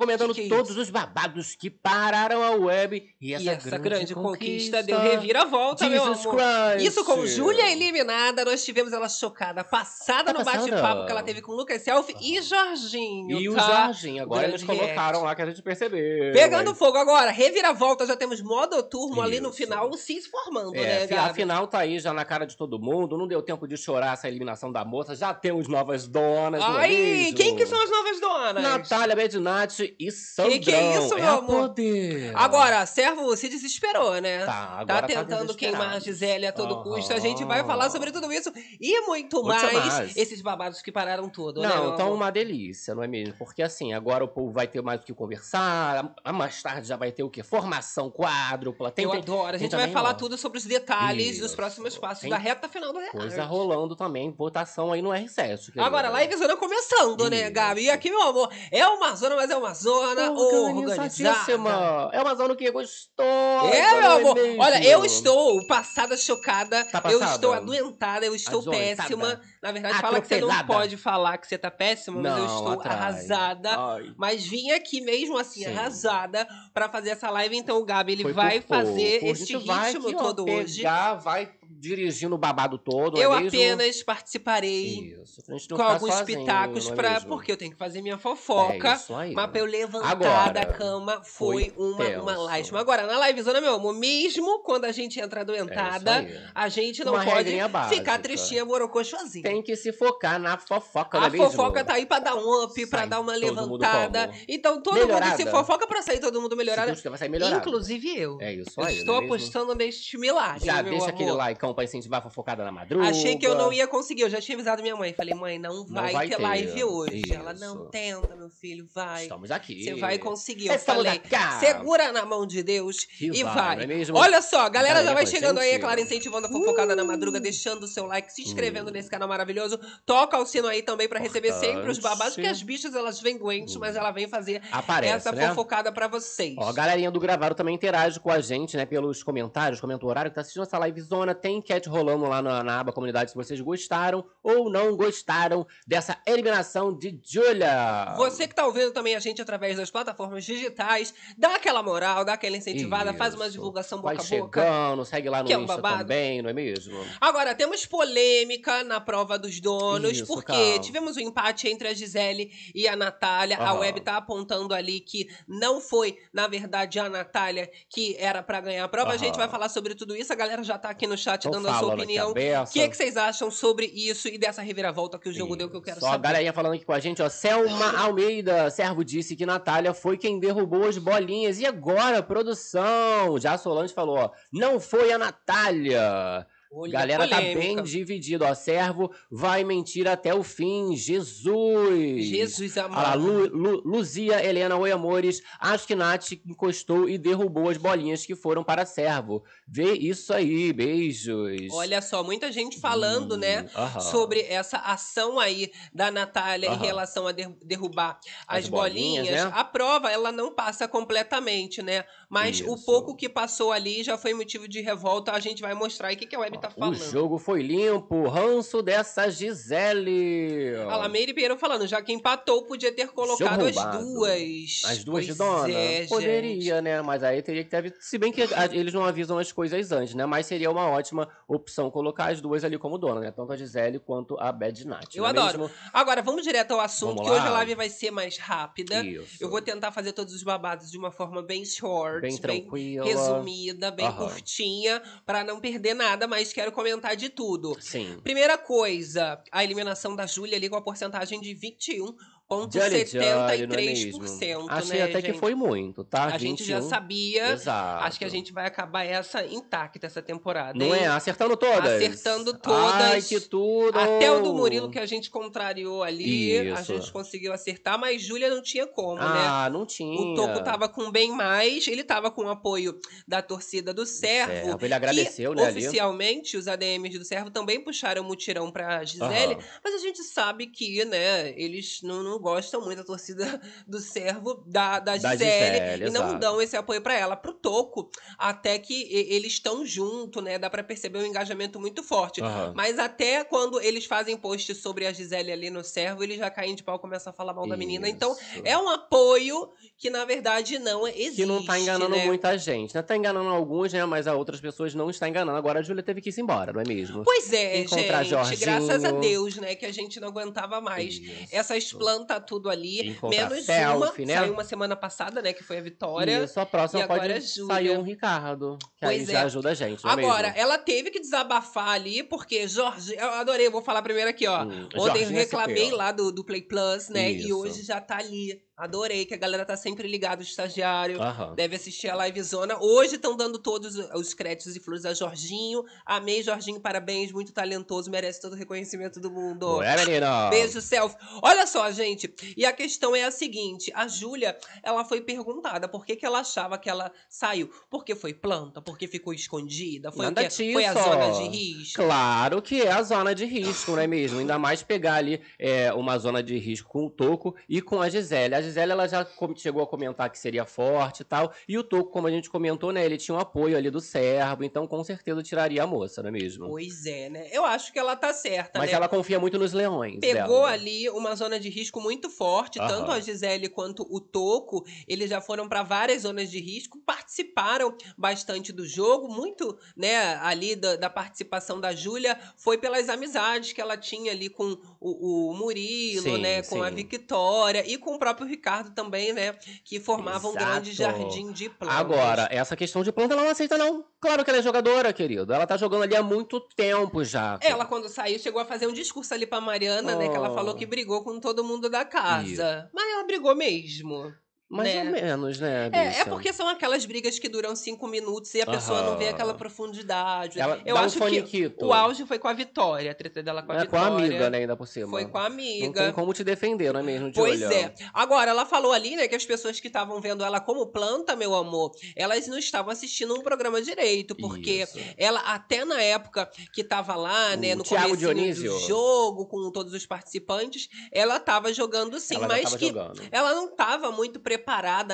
comentando Que que é todos os babados que pararam a web e essa, E essa grande, conquista, conquista deu reviravolta, meu Jesus amor. Christ. Isso com Júlia eliminada, nós tivemos ela chocada, passada Tá no bate-papo que ela teve com Lucas Selfie e Jorginho. E o tá? Jorginho, agora eles grande colocaram lá que a gente percebeu. Pegando mas- fogo agora, reviravolta, já temos modo turmo ali no Isso. final se formando, É, né, Gabi? afinal tá aí já na cara de todo mundo, não deu tempo de chorar essa eliminação da moça, já temos novas donas, é Ai, quem que são as novas donas? Natália Bedinati e Sandrão. que é isso, é meu a amor? poder. Agora, servo se desesperou, né? Tá, Tá agora tentando desesperado. queimar a Gisele a todo Aham. custo. A gente vai falar sobre tudo isso e muito, Muito mais. mais. Esses babados que pararam tudo, né? Não, meu então amor? uma delícia, não é mesmo? Porque assim, agora o povo vai ter mais o que conversar, mais tarde já vai ter o quê? Formação quádrupla, tem, Eu tem adoro. A gente vai falar tudo sobre os detalhes dos próximos passos Tem da reta final do reality. coisa rolando também, votação aí no R7. querida. Agora, live zona começando, né, Isso. Gabi? E aqui, meu amor, é uma zona, mas é uma zona organizada. Organizadíssima. É uma zona que gostosa. É, meu não amor. mesmo? Olha, eu estou passada, chocada. Tá eu estou adoentada, eu estou péssima. Na verdade, fala que você não Atropelada. pode falar que você tá péssima, mas eu estou atrai. arrasada. Ai, Mas vim aqui mesmo assim, Sim. arrasada, pra fazer essa live. Então o Gabi, ele foi vai fazer vai ritmo todo hoje. pegar, vai dirigindo o babado todo, Eu é mesmo? apenas participarei Isso, pra com alguns sozinho, pitacos é pra. mesmo? Porque eu tenho que fazer minha É fofoca. isso aí. Mas pra eu levantar Agora, da cama foi, foi uma, tenso. uma lástima. Agora, na livezona, meu amor, mesmo quando a gente entra É adoentada, aí. a gente não Uma pode ficar tristinha, morocochosinha. Tem que se focar na fofoca, A é mesmo? fofoca tá aí pra dar um up, pra Sai dar uma mundo levantada. Então todo mundo Melhorada. se fofoca pra sair todo mundo melhorado. Inclusive eu. É isso aí, estou é mesmo? apostando neste milagre. Já deixa amor. aquele likeão pra incentivar a fofocada na madruga. Achei que eu não ia conseguir. Eu já tinha avisado minha mãe. Falei, mãe, não Não vai, vai ter, ter. live hoje. Isso. Ela, não tenta, meu filho, vai. Estamos aqui. Você vai conseguir. Eu Estamos falei, aqui. segura na mão de Deus Que e vai, vai. não é? Olha só, a galera já vai chegando aí, é claro, incentivando a fofocada na Uh. madruga, deixando o seu like, se inscrevendo Hum. nesse canal maravilhoso. Toca o sino aí também pra receber sempre os Importante. babados, porque as bichas elas vêm doentes, mas ela vem fazer Aparece, essa né? fofocada pra vocês. Ó, a galerinha do Gravado também interage com a gente, né? Pelos comentários, comenta o horário que tá assistindo essa live zona. Tem enquete rolando lá na, na aba comunidade se vocês gostaram ou não gostaram dessa eliminação de Julia. Você que tá ouvindo também a gente através das plataformas digitais, dá aquela moral, dá aquela incentivada, faz uma Isso. divulgação Vai boca a boca. chegando, segue lá no que é um Insta babado. também, não é mesmo? Agora, temos polêmica na prova dos donos, Isso, porque calma. tivemos um empate entre a Gisele e a Natália. A Aham. web tá apontando ali que não foi, na verdade, a Natália que era pra ganhar a prova. A gente vai falar sobre tudo isso. A galera já tá aqui no chat dando a sua opinião. O que, que vocês acham sobre isso e dessa reviravolta que o jogo deu que eu quero Só a saber? galerinha falando aqui com a gente, ó. Selma Almeida, servo disse que Natália foi quem derrubou as bolinhas. E agora, produção? Já a Solange falou, ó. Não foi a Natália. Olha, Galera tá bem dividido, ó. Servo vai mentir até o fim. Jesus. Jesus amado. Lu- Lu- Luzia Helena, oi amores. Acho que Nath encostou e derrubou as bolinhas que foram para servo. Vê isso aí, beijos. Olha só, muita gente falando, Hum, né? sobre essa ação aí da Natália em relação a der- derrubar as, As bolinhas, bolinhas, né? a prova ela não passa completamente, né? Mas o Isso. pouco que passou ali já foi motivo de revolta. A gente vai mostrar aí o que, que a Web tá O falando. jogo foi limpo, ranço dessa Gisele. A Lameire Pinheiro falando, já que empatou, podia ter colocado as duas. As duas de Pois dona? é, Poderia, gente. né? Mas aí teria que ter. Se bem que eles não avisam as coisas antes, né? Mas seria uma ótima opção colocar as duas ali como dona, né? Tanto a Gisele quanto a Bad Nat. Eu é adoro. mesmo? Agora, vamos direto ao assunto, Vamos que hoje lá. a live vai ser mais rápida. Isso. Eu vou tentar fazer todos os babados de uma forma bem short, Bem bem resumida, bem Aham. curtinha, pra não perder nada, mas quero comentar de tudo. Sim. Primeira coisa, a eliminação da Júlia ali com a porcentagem de Jolly Jolly, não é mesmo? 21,73%, Achei né, até que gente? foi muito, tá? A gente já 21. sabia. Exato. Acho que a gente vai acabar essa intacta essa temporada. Não hein? é? Acertando todas. Acertando todas. Ai, que tudo. Até o do Murilo que a gente contrariou ali, a Isso. gente conseguiu acertar, mas Júlia não tinha como, né? Ah, não tinha. O Toco tava com bem mais, ele tava com o apoio da torcida do Servo. Servo, ele agradeceu, que, né, ali. Oficialmente, os ADMs do Servo também puxaram o mutirão pra Gisele, Aham. mas a gente sabe que, né, eles não, não gostam muito, a torcida do servo, da, da Da Gisele, Gisele, e não exato. dão esse apoio pra ela. Pro Toco, até que eles estão junto, né? Dá pra perceber um engajamento muito forte. Aham. Mas até quando eles fazem post sobre a Gisele ali no servo, eles já caem de pau e começam a falar mal da menina. Então, Isso. é um apoio que, na verdade, não existe. Que não tá enganando né? muita gente, né? Tá enganando alguns, né? Mas a outras pessoas não está enganando. Agora a Júlia teve que ir embora, não é mesmo? Pois é, Encontrar gente. Jorginho. Graças a Deus, né? Que a gente não aguentava mais. Isso. Essas plantas tudo ali. Encontrar menos selfie, uma. né? Saiu uma semana passada, né? Que foi a Vitória. Isso, a próxima E agora pode é sair um Ricardo. Que aí Pois já é. ajuda a gente, é Agora, mesmo? ela teve que desabafar ali, porque Jorge. Eu adorei, eu vou falar primeiro aqui, ó. Hum, Ontem eu Jorginho reclamei SP, ó. lá do, do Play Plus, né? E Isso. hoje já tá ali. Adorei, que a galera tá sempre ligada, o estagiário. Aham. Deve assistir a livezona. Hoje estão dando todos os créditos e flores a Jorginho. Amei, Jorginho, parabéns, muito talentoso, merece todo o reconhecimento do mundo. Ué, menina? Beijo, selfie. Olha só, gente. E a questão é a seguinte: a Júlia, ela foi perguntada por que, que ela achava que ela saiu. Porque foi planta? Porque ficou escondida? Foi, Nada quê? foi a zona de risco? Claro que é a zona de risco, não é mesmo? Ainda mais pegar ali é, uma zona de risco com o Toco e com a Gisele. A Gisele ela já chegou a comentar que seria forte e tal. E o Toco, como a gente comentou, né? Ele tinha um apoio ali do servo, então com certeza tiraria a moça, não é mesmo? Pois é, né? Eu acho que ela tá certa, Mas né? ela confia muito nos leões. Pegou dela. ali uma zona de risco muito forte, Aham. tanto a Gisele quanto o Toco, eles já foram para várias zonas de risco, participaram bastante do jogo, muito, né, ali da, da participação da Júlia foi pelas amizades que ela tinha ali com o, o Murilo, Sim, né, com a sim. Victória e com o próprio Ricardo também, né, que formavam um grande Exato. jardim de plantas. Agora, essa questão de planta ela não aceita, não. Claro que ela é jogadora, querido. Ela tá jogando ali há muito tempo já. Ela, quando saiu, chegou a fazer um discurso ali pra Mariana, né? Que ela Oh. falou que brigou com todo mundo da casa. Mas ela brigou mesmo. Mais né? ou menos, né, É, é porque são aquelas brigas que duram cinco minutos e a pessoa não vê Aham. aquela profundidade. Ela Eu dá um acho que faniquito. o auge foi com a Vitória, a treta dela com a É, com a Vitória. amiga, né, ainda por cima. Foi com a Não amiga. tem como te defender, não é mesmo, Pois Julia? é. Agora, ela falou ali, né, que as pessoas que estavam vendo ela como planta, meu amor, elas não estavam assistindo um programa direito, porque Isso. ela, até na época que tava lá, né, O no Thiago Dionísio. do jogo, com todos os participantes, ela tava jogando sim, Ela mas que jogando. ela não tava muito preparada,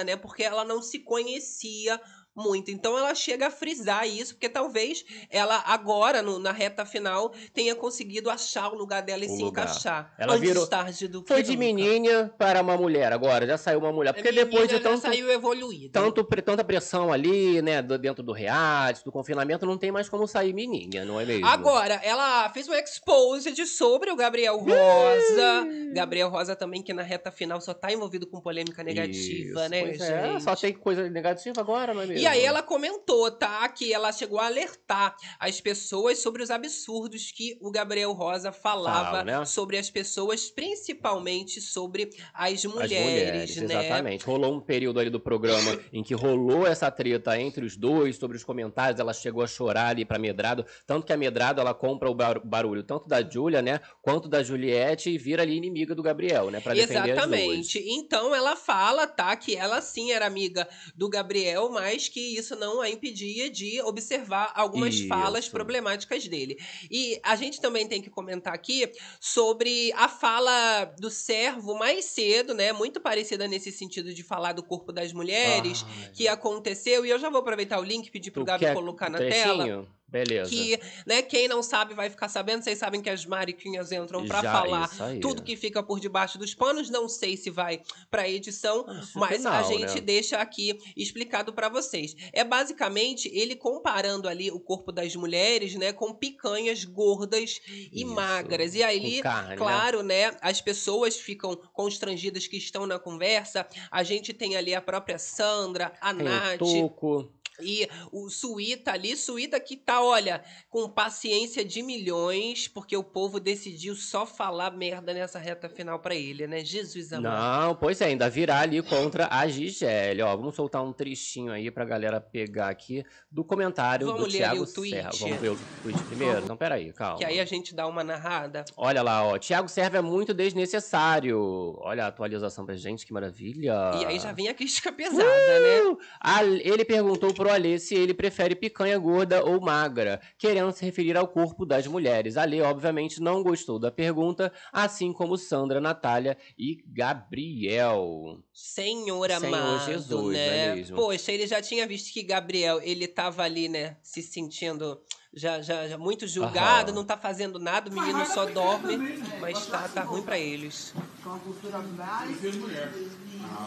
né, porque ela não se conhecia muito. Então ela chega a frisar isso, porque talvez ela agora, no- na reta final, tenha conseguido achar o lugar dela e O se lugar. encaixar. Ela Antes virou- tarde do que Foi de menina para uma mulher agora, já saiu uma mulher. Porque Menina depois de tanto, saiu evoluída. tanto, tanta pressão ali, né, dentro do reality, do confinamento, não tem mais como sair menina, não é mesmo? Agora, ela fez um exposed sobre o Gabriel Rosa. Gabriel Rosa também, que na reta final só tá envolvido com polêmica negativa, Isso, né, pois é, gente? só tem coisa negativa agora, não é mesmo? E aí ela comentou, tá? Que ela chegou a alertar as pessoas sobre os absurdos que o Gabriel Rosa falava Fala, né? sobre as pessoas, principalmente sobre as As mulheres, né? exatamente. Rolou um período ali do programa em que rolou essa treta entre os dois sobre os comentários. Ela chegou a chorar ali pra Medrado. Tanto que a Medrado ela compra o bar- barulho tanto da Júlia, né? Quanto da Juliette e vira ali inimiga do Gabriel, né? Pra defender. Exatamente. Então ela fala, tá, que ela sim era amiga do Gabriel, mas que isso não a impedia de observar algumas Isso. falas problemáticas dele. E a gente também tem que comentar aqui sobre a fala do servo mais cedo, né? Muito parecida nesse sentido de falar do corpo das mulheres. Ai, Que aconteceu, e eu já vou aproveitar o link e pedir pro Gabi colocar na trechinho? tela. Beleza. Que, né, quem não sabe vai ficar sabendo. Vocês sabem que as mariquinhas entram Já, falar isso tudo que fica por debaixo dos panos. Não sei se vai pra edição, Acho que mas a não, gente né? deixa aqui explicado pra vocês. É basicamente ele comparando ali o corpo das mulheres, né, com picanhas gordas e Isso, magras. E aí, carne, né? claro, né, as pessoas ficam constrangidas que estão na conversa. A gente tem ali a própria Sandra, a Tem Nath, o Tuco. E o Suíta ali, Suíta que tá, olha, com paciência de milhões, porque o povo decidiu só falar merda nessa reta final pra ele, né? Jesus amado. Não, pois é, ainda virar ali contra a Gisele. Ó, vamos soltar um trechinho aí pra galera pegar aqui do comentário Vamos do Thiago? Serra. Vamos ver o tweet primeiro? Vamos. Então, peraí, calma. Que aí a gente dá uma narrada. Olha lá, ó. Thiago Serva é muito desnecessário. Olha a atualização pra gente, que maravilha. E aí já vem a crítica pesada, né? Uh! Ah, ele perguntou pro pro Alê se ele prefere picanha gorda ou magra, querendo se referir ao corpo das mulheres. Alê, obviamente, não gostou da pergunta, assim como Sandra, Natália e Gabriel. Senhor amado, Senhor Jesus, né? é? Poxa, ele já tinha visto que Gabriel, ele tava ali, né, se sentindo já, já, já muito julgado, Aham. não tá fazendo nada, o menino só dorme, mas tá, tá ruim pra eles. Com a cultura mais.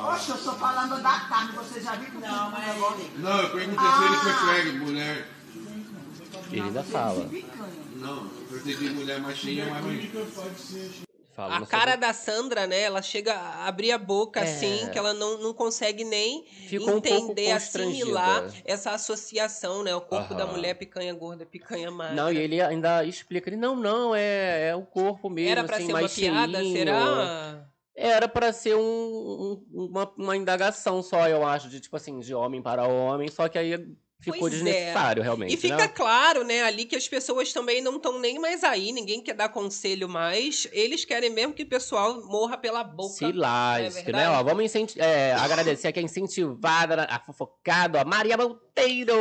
Oxe, eu estou falando da carne, você já viu que não, mas Não, eu perguntei se ele prefere mulher. Ele ainda fala. Não, eu preferi mulher mais cheia ou mais ruim. Fala A cara da Sandra, né, ela chega a abrir a boca É. assim, que ela não, não consegue nem Ficou um entender, assimilar constrangida. essa associação, né, o corpo da Aham. mulher picanha gorda, picanha magra. Não, e ele ainda explica, ele, não, não, é, é o corpo mesmo, Era pra assim, ser uma mais piada, cheinho. será? Era pra ser um, um- uma, uma indagação só, eu acho, de tipo assim, de homem para homem, só que aí ficou Pois é. desnecessário, realmente, E fica né? claro, né, ali que as pessoas também não estão nem mais aí, ninguém quer dar conselho mais. Eles querem mesmo que o pessoal morra pela boca. Se lasque, é né? Ó, vamos é, agradecer aqui a incentivada, a fofocada, a Maria Monteiro!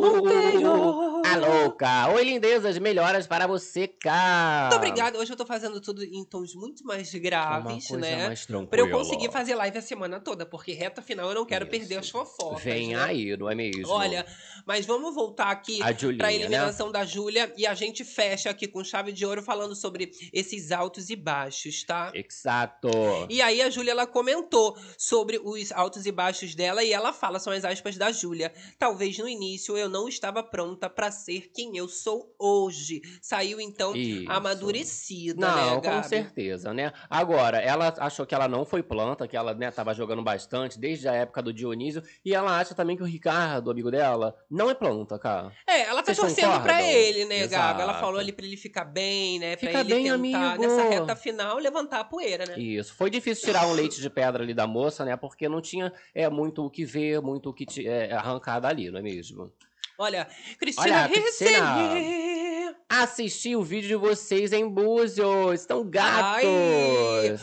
Monteiro! A louca! Oi, lindezas, melhoras para você, cá! Muito obrigada. Hoje eu tô fazendo tudo em tons muito mais graves, Uma coisa né? mais Pra eu tranquila. conseguir fazer live a semana toda, porque reta final eu não quero Isso. perder as fofocas. Vem né? aí, não é mesmo? Olha, mas vamos voltar aqui a Julinha, pra né? eliminação da Júlia e a gente fecha aqui com chave de ouro falando sobre esses altos e baixos, tá? Exato. E aí a Júlia ela comentou sobre os altos e baixos dela e ela fala são as aspas da Júlia. Talvez no início eu não estava pronta pra ser quem eu sou hoje. Saiu então Isso. amadurecida, Não, né, com Gabi? certeza, né? Agora, ela achou que ela não foi planta, que ela, né, tava jogando bastante desde a época do Dionísio, e ela acha também que o Ricardo, amigo dela, não é planta, cara. É, ela tá Vocês torcendo pra concordam? ele, né, Gabi? Ela Exato. falou ali pra ele ficar bem, né? Pra Fica ele bem, tentar, amigo. nessa reta final, levantar a poeira, né? Isso. Foi difícil tirar um leite de pedra ali da moça, né? Porque não tinha é, muito o que ver, muito o que te, é, arrancar dali, não é mesmo? Olha, Cristina Olha, Cristina. Ricci. Assisti o vídeo de vocês em Búzios. Estão gatos.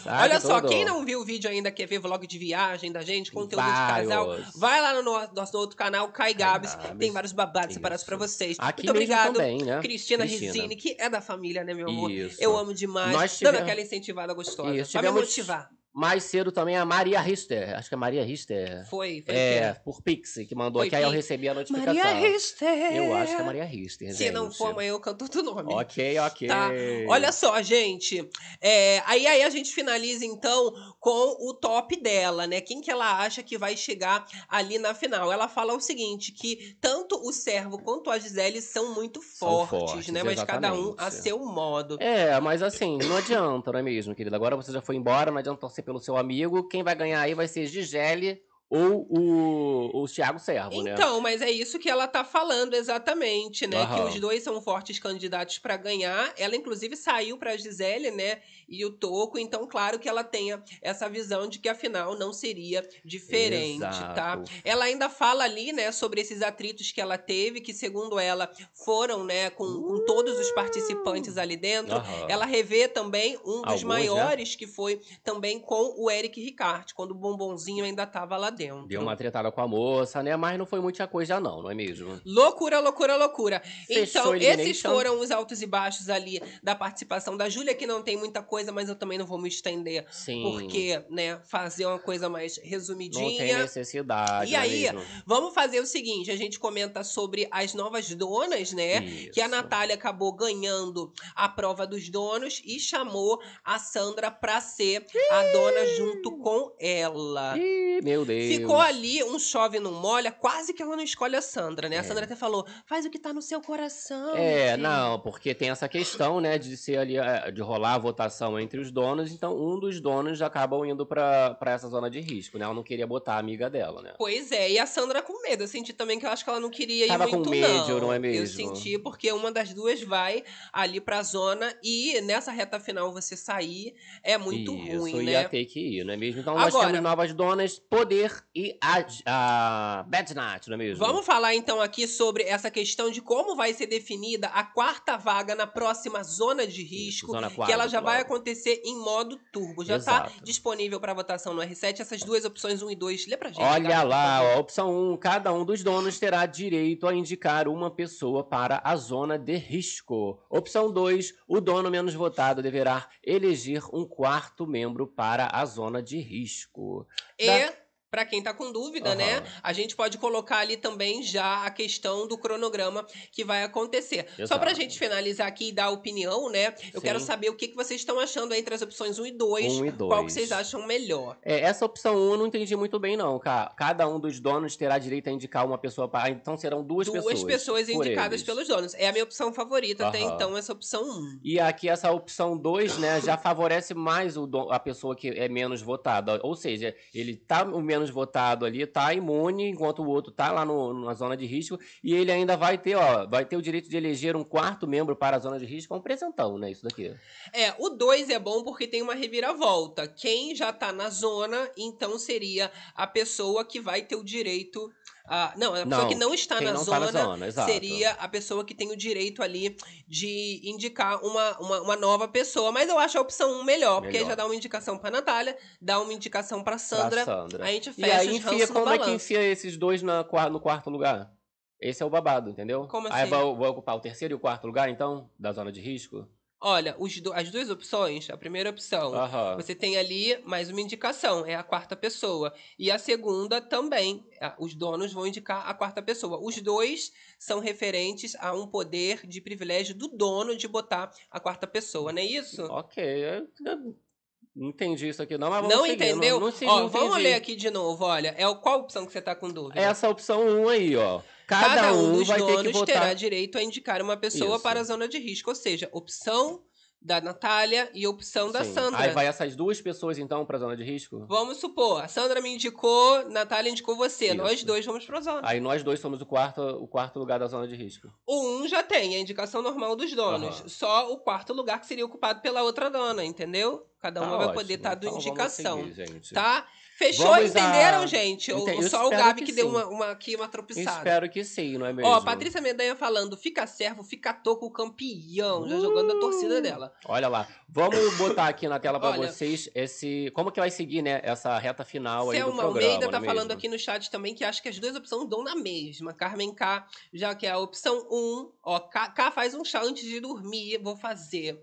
Ai, Olha só, tudo. quem não viu o vídeo ainda, quer ver vlog de viagem da gente, conteúdo de Vários. casal, vai lá no no- nosso outro canal, Kai Gabs. Gabs. Tem vários babados Isso. separados pra vocês. Aqui Muito obrigado, também, né? Cristina, Cristina. Rizzini, que é da família, né, meu amor? Isso. Eu amo demais. Nós Dando tivemos- aquela incentivada gostosa. Isso, pra me tivemos- motivar. Mais cedo também a Maria Richter. Acho que é Maria Richter. Foi, foi. É, por Pix, que mandou Foi aqui, aí eu recebi a notificação. Maria Richter. Eu acho que é Maria Richter, Se gente. não for, amanhã eu canto outro nome. Ok, ok. Tá. Olha só, gente. É, aí, aí a gente finaliza, então, com o top dela, né? Quem que ela acha que vai chegar ali na final? Ela fala o seguinte, que tanto o Servo quanto a Gisele são muito São fortes, fortes, né? Mas cada um a seu modo. É, mas assim, não adianta, não é mesmo, querida? Agora você já foi embora, não adianta torcer pelo seu amigo. Quem vai ganhar aí vai ser Gisele ou o, o Thiago Servo, né? Então, mas é isso que ela tá falando exatamente, né? Que Aham. os dois são fortes candidatos pra ganhar. Ela, inclusive, saiu pra Gisele, né? E o Toco. Então, claro que ela tenha essa visão de que a final não seria diferente, tá? Exato. Ela ainda fala ali, né, sobre esses atritos que ela teve, que segundo ela foram, né, com, com todos os participantes ali dentro. Aham. Ela revê também um dos Alguns, né? maiores, que foi também com o Eric Ricard, quando o bombonzinho ainda tava lá dentro. Deu uma tretada com a moça, né? Mas não foi muita coisa, não, não é mesmo? Loucura, loucura, loucura. Fechou então, a esses Elimination. foram os altos e baixos ali da participação da Júlia, que não tem muita coisa, mas eu também não vou me estender. Sim. Porque, né, fazer uma coisa mais não resumidinha. tem necessidade. E não é aí, mesmo? Vamos fazer o seguinte: a gente comenta sobre as novas donas, né? Que a Isso. Natália acabou ganhando a prova dos donos e chamou a Sandra pra ser a dona junto com ela. Ih, meu Deus. Ficou ali um chove não molha, quase que ela não escolhe a Sandra, né? A É. Sandra até falou: faz o que tá no seu coração. É, filho." não, porque tem essa questão, né, de ser ali, é, de rolar a votação entre os donos, então um dos donos acabam indo pra, pra essa zona de risco, né? Ela não queria botar a amiga dela, né? Pois é, e a Sandra com medo. Eu senti também que eu acho que ela não queria Tava ir com muito, medo, não. não é Eu mesmo? senti porque uma das duas vai ali pra zona e nessa reta final você sair é muito Isso, ruim, ia né? ter que ir, não é mesmo? Então nós Agora- temos novas donas, poder e a, a Bad Nat, não é mesmo? Vamos falar então aqui sobre essa questão de como vai ser definida a quarta vaga na próxima zona de risco, Zona que ela já quádrupla. vai acontecer em modo turbo. Já está disponível para votação no R7 essas duas opções 1 e 2. Lê pra gente. Olha lá, ó, opção 1, cada um dos donos terá direito a indicar uma pessoa para a zona de risco. Opção 2, o dono menos votado deverá eleger um quarto membro para a zona de risco. E, pra quem tá com dúvida, né? Aham. A gente pode colocar ali também já a questão do cronograma que vai acontecer. Só pra Exato. gente finalizar aqui e dar a opinião, né? Eu Sim. quero saber o que, que vocês estão achando entre as opções 1 e 2. 1 e Qual 2. que vocês acham melhor? É, essa opção 1 eu não entendi muito bem, não. Ca- Cada um dos donos terá direito a indicar uma pessoa para. Então serão duas, Duas pessoas, por indicadas eles. pelos donos. É a minha opção favorita até Aham. então, essa opção 1. E aqui essa opção 2, né, já favorece mais o don- a pessoa que é menos votada. Ou seja, ele tá o menos votado ali, tá imune, enquanto o outro tá lá no- na zona de risco. E ele ainda vai ter, ó, vai ter o direito de eleger um quarto membro para a zona de risco. É um presentão, né? Isso daqui. É, o 2 é bom porque tem uma reviravolta. Quem já tá na zona, então seria a pessoa que vai ter o direito. A, não, a pessoa Não, que não está na não tá zona, na zona, seria a pessoa que tem o direito ali de indicar uma, uma, uma nova pessoa. Mas eu acho a opção 1 um melhor, porque aí Melhor. já dá uma indicação pra Natália, dá uma indicação pra Sandra. Pra Sandra. A gente E fecha aí os enfia, como é que enfia esses dois na, no quarto lugar? Esse é o babado, entendeu? Como Aí assim? vai, vai ocupar o terceiro e o quarto lugar, então, da zona de risco? Olha, do- as duas opções, a primeira opção, Aham. Você tem ali mais uma indicação, é a quarta pessoa. E a segunda também, os donos vão indicar a quarta pessoa. Os dois são referentes a um poder de privilégio do dono de botar a quarta pessoa, não é isso? Ok, eu não entendi isso aqui não, mas vamos Não seguir, entendeu? Não, não, sei, ó, não vamos ler aqui de novo, olha. É qual opção que você tá com dúvida? Essa opção 1 aí, ó. Cada, Cada um dos vai ter votar. terá direito a indicar uma pessoa Isso. para a zona de risco, ou seja, opção da Natália e opção da Sim. Sandra. Aí vai essas duas pessoas, então, pra zona de risco? Vamos supor, a Sandra me indicou, Natália indicou você. Isso. Nós dois vamos pra zona. Aí nós dois somos o quarto, o quarto lugar da zona de risco. O um já tem a indicação normal dos donos. Aham. Só o quarto lugar que seria ocupado pela outra dona, entendeu? Cada Tá uma vai ótimo. poder estar dando Então vamos indicação. seguir. Tá? Fechou? Vamos a- Entenderam, gente? Ou- só o Gabi que que, deu uma, uma- aqui uma tropiçada. Espero que sim, não é mesmo? Ó, Patrícia Mendanha falando, fica servo, fica toco campeão. Já jogando a torcida dela. Olha lá. Vamos botar aqui na tela pra Olha. vocês esse. Como que vai seguir, né? Essa reta final aí do Selma programa. Almeida tá não é falando mesmo? aqui no chat também que acha que as duas opções dão na mesma. Carmen K, já que é a opção 1, ó, K, K faz um chá antes de dormir, vou fazer.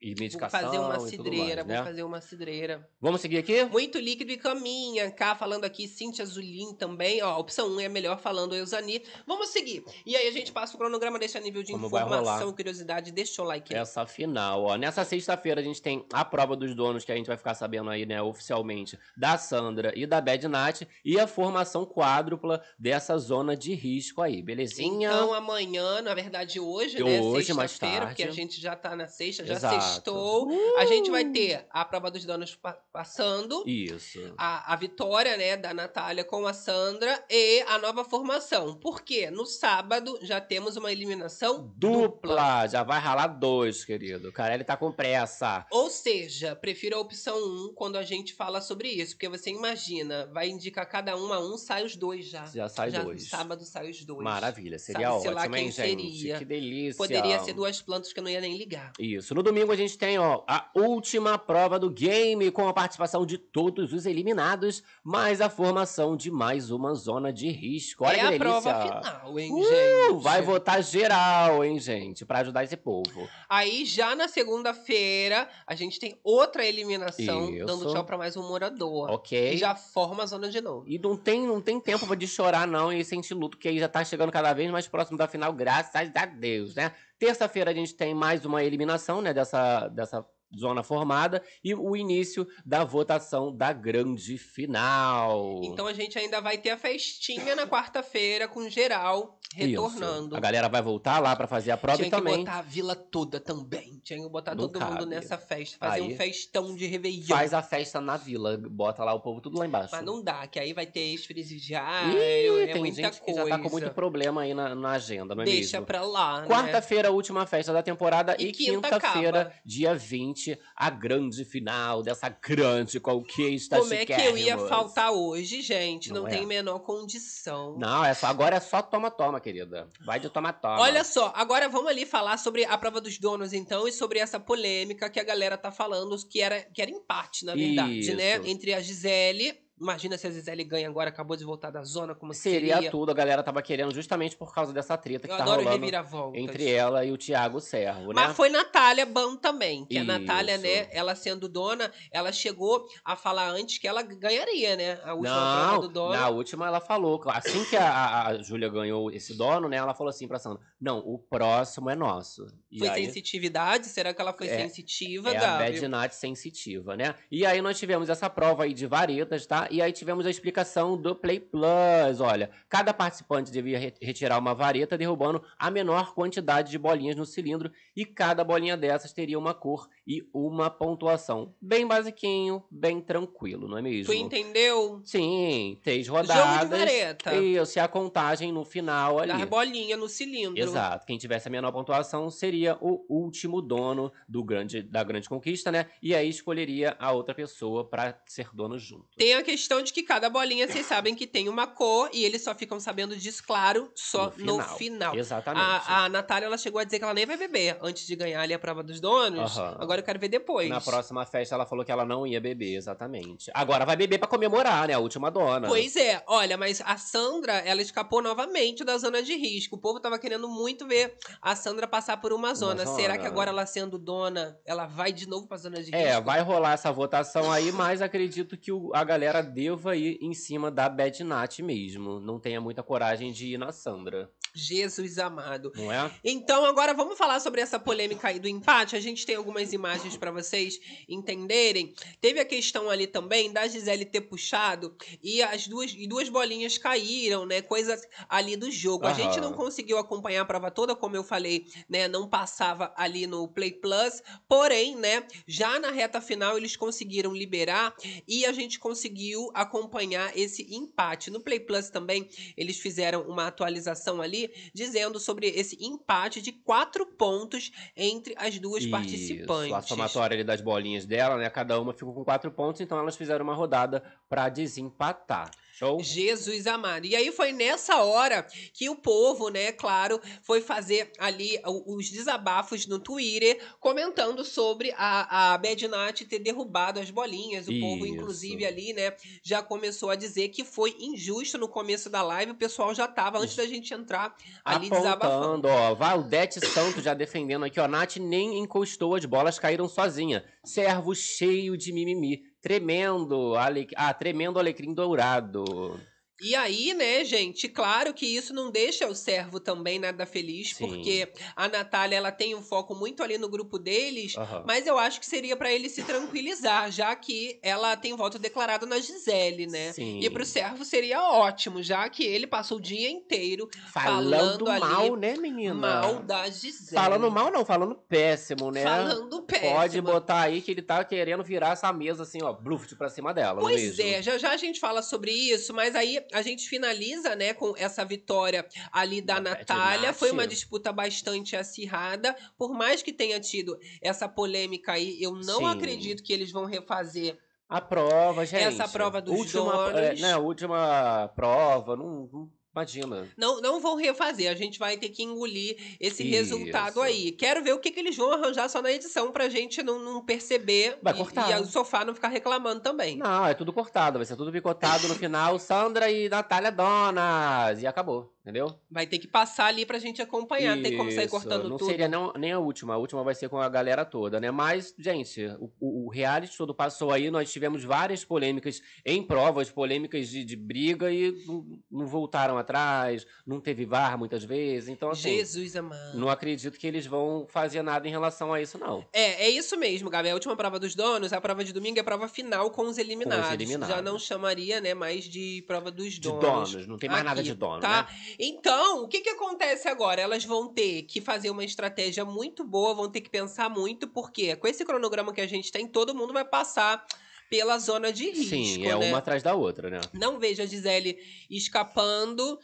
E Vou medicação fazer uma cidreira, mais, né? vou fazer uma cidreira. Vamos seguir aqui? Muito líquido e caminha. Cá falando aqui, Cintia Zulin também. Ó, opção 1 é melhor falando Eusani. Vamos seguir. E aí a gente passa o cronograma, deixa nível de Como informação e curiosidade. Deixa o like. aí. Essa final, ó. Nessa sexta-feira a gente tem a prova dos donos, que a gente vai ficar sabendo aí, né, oficialmente, da Sandra e da Bad Nat, e a formação quádrupla dessa zona de risco aí, belezinha? Então amanhã, na verdade hoje, né? hoje, mais Sexta-feira, porque a tarde. gente já tá na sexta, já Exato. Sextou. A gente vai ter a prova dos donos pa- passando. Isso. A, a vitória, né, da Natália com a Sandra e a nova formação. Por quê? No sábado já temos uma eliminação Dupla. Já vai ralar dois, querido. O Carelli tá com pressa. Ou seja, prefiro a opção 1 quando a gente fala sobre isso. Porque você imagina, vai indicar cada um a um, sai os dois já. Já sai já dois. Sábado sai os dois. Maravilha, seria Sabe-se lá ótimo, hein, quem gente? seria. Que delícia. Poderia ser duas plantas que eu não ia nem ligar. Isso. No domingo a gente tem, ó, a última prova do game com a participação de todos os eliminados, mais a formação de mais uma zona de risco. Olha é que a delícia. prova final, hein, Uh, gente? vai votar geral, hein, gente, Pra ajudar esse povo. Aí já na segunda-feira a gente tem outra eliminação, Isso. dando tchau pra mais um morador. Ok. E já forma a zona de novo. E não tem, não tem tempo de chorar, não, e sentir luto, que aí já tá chegando cada vez mais próximo da final, graças a Deus, né? Terça-feira a gente tem mais uma eliminação, né, dessa, dessa zona formada, e o início da votação da grande final. Então a gente ainda vai ter a festinha na quarta-feira com geral retornando. Isso. A galera vai voltar lá pra fazer a prova Tinha e que também botar a vila toda também. Tinha que botar Não todo mundo cabe. nessa festa. Fazer Aí um festão de Réveillon. faz a festa na vila, bota lá o povo tudo lá embaixo. Mas não dá, que aí vai ter ex-presidiário, é tem muita gente que coisa. já tá com muito problema aí na, na agenda, não é Deixa mesmo? pra lá, né? Quarta-feira, última festa da temporada. E E, quinta quinta-feira, acaba. dia 20, a grande final dessa grande conquista Como é que eu ia faltar hoje, gente? Não, Não tem é. menor condição. Não, é só, agora é só toma-toma, querida. Vai de toma-toma. Olha só, agora vamos ali falar sobre a prova dos donos, então, e sobre essa polêmica que a galera tá falando, que era, que era empate, na verdade, né? Isso. Entre a Gisele. Imagina se a Gisele ganha agora, acabou de voltar da zona, como Seria seria. tudo, a galera tava querendo justamente por causa dessa treta que Eu tá adoro rolando reviravoltas. entre ela e o Thiago Servo, Mas né? foi Natália bom também. Que a Natália, né, ela sendo dona, ela chegou a falar antes que ela ganharia, né? A última Não, do dono. na última ela falou, assim que a, a, a Júlia ganhou esse dono, né, ela falou assim pra Sandra, não, o próximo é nosso. E Foi aí, sensitividade? Será que ela foi É- sensitiva, é a Gabi? Bad Night sensitiva, né? E aí nós tivemos essa prova aí de varetas, tá? E aí tivemos a explicação do Play Plus. Olha, cada participante devia re- retirar uma vareta derrubando a menor quantidade de bolinhas no cilindro e cada bolinha dessas teria uma cor e uma pontuação. Bem basiquinho, bem tranquilo, não é mesmo? Tu entendeu? Sim, três Jogo de rodadas. vareta. Isso, e a contagem no final ali. Das bolinhas no cilindro. Exato. Quem tivesse a menor pontuação seria o último dono do grande, da grande conquista, né? E aí escolheria a outra pessoa pra ser dono junto. Tem a questão de que cada bolinha, vocês sabem que tem uma cor e eles só ficam sabendo disso, claro, só no final. Exatamente. A, a Natália, ela chegou a dizer que ela nem vai beber antes de ganhar ali a prova dos donos. Aham. Agora eu quero ver depois. Na próxima festa ela falou que ela não ia beber, exatamente. Agora vai beber pra comemorar, né? A última dona. Pois é, olha, mas a Sandra, ela escapou novamente da zona de risco. O povo tava querendo muito ver a Sandra passar por uma zona. Será zona. que agora ela sendo dona, ela vai de novo pra zona de É, risco? vai rolar essa votação aí, mas acredito que o- a galera deva ir em cima da Bad Nat mesmo. Não tenha muita coragem de ir na Sandra, Jesus amado. não é? Então, agora vamos falar sobre essa polêmica aí do empate. A gente tem algumas imagens pra vocês entenderem. Teve a questão ali também da Gisele ter puxado e as duas, e duas bolinhas caíram, né? Coisas ali do jogo. A gente Aham. não conseguiu acompanhar a prova toda, como eu falei, né? Não passava ali no Play Plus. Porém, né? Já na reta final eles conseguiram liberar e a gente conseguiu acompanhar esse empate. No Play Plus também eles fizeram uma atualização ali dizendo sobre esse empate de quatro pontos entre as duas Isso, participantes. A somatória ali das bolinhas dela, né? Cada uma ficou com quatro pontos, então elas fizeram uma rodada pra desempatar. Show? Jesus amado. E aí foi nessa hora que o povo, né, claro, foi fazer ali os desabafos no Twitter, comentando sobre a, a Bad Nat ter derrubado as bolinhas. O povo, Isso. inclusive, ali, né, já começou a dizer que foi injusto no começo da live. O pessoal já tava, antes da gente entrar, ali desabafando. Apontando, ó. Valdete Santos já defendendo aqui, ó. Nath nem encostou, as bolas caíram sozinha. Servo cheio de mimimi. Tremendo. Ale... Ah, tremendo alecrim dourado. E aí, né, gente, claro que isso não deixa o servo também nada feliz, Sim. porque a Natália, ela tem um foco muito ali no grupo deles, Aham. mas eu acho que seria pra ele se tranquilizar, já que ela tem voto declarado na Gisele, né? Sim. E pro servo seria ótimo, já que ele passou o dia inteiro Falando, falando mal, né, menina? mal da Gisele. Falando mal não, falando péssimo, né? Falando péssimo. Pode botar aí que ele tá querendo virar essa mesa assim, ó, bluft pra cima dela, é Pois é, já já a gente fala sobre isso, mas aí a gente finaliza, né, com essa vitória ali da Da Natália. Foi uma disputa bastante acirrada. Por mais que tenha tido essa polêmica aí, eu não Sim. acredito que eles vão refazer. A prova, gente. Essa prova dos última, donos. É, né, última prova, não, não- imagina. Não, não vão refazer. A gente vai ter que engolir esse Isso. resultado aí. Quero ver o que, que eles vão arranjar só na edição pra gente não, não perceber Vai e, cortar. e o sofá não ficar reclamando também. Não, é tudo cortado, vai ser tudo picotado no final. Sandra e Natália donas. E acabou, entendeu? Vai ter que passar ali pra gente acompanhar. Não tem como sair Isso, cortando não tudo. seria não- nem a última. A última vai ser com a galera toda, né? Mas, gente, o, o- o reality todo passou aí. Nós tivemos várias polêmicas em provas, polêmicas de, de briga e não, não voltaram atrás. Não teve VAR muitas vezes. Então, assim, Jesus amado. não acredito que eles vão fazer nada em relação a isso, não. É, é isso mesmo, Gabi. A última prova dos donos, a prova de domingo é a prova final com os eliminados. eliminados. Já não chamaria, né, mais de prova dos De donos. donos, não tem mais nada Aqui, de dono, tá? né? Então, o que que acontece agora? Elas vão ter que fazer uma estratégia muito boa, vão ter que pensar muito, porque com esse cronograma que a gente tem, todo mundo vai passar pela zona de risco, Sim, é né? uma atrás da outra, né? Não vejo a Gisele escapando.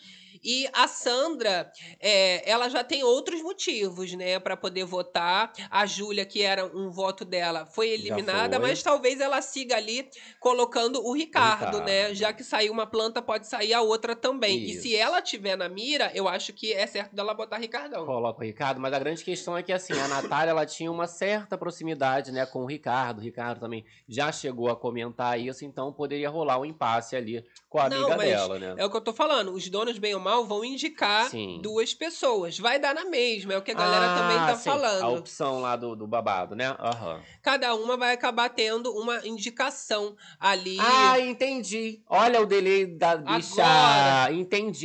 E a Sandra, é, ela já tem outros motivos, né, para poder votar. A Júlia, que era um voto dela, foi eliminada, foi. mas talvez ela siga ali colocando o Ricardo, né? Ricardo. Já que saiu uma planta, pode sair a outra também. E Isso. se ela tiver na mira, eu acho que é certo dela botar Ricardão. Coloca o Ricardo, mas a grande questão é que assim, a Natália ela tinha uma certa proximidade, né, com o Ricardo. O Ricardo também já chegou a comentar isso, então poderia rolar um impasse ali com a Não, amiga dela, né? É o que eu tô falando. Os donos, bem ou mal, vão indicar Sim. duas pessoas. Vai dar na mesma, é o que a galera também Ah, tá sim, A falando. opção lá do, do babado, né? Aham. Cada uma vai acabar tendo uma indicação ali. Ah, entendi. Olha o delay da bicha. Agora.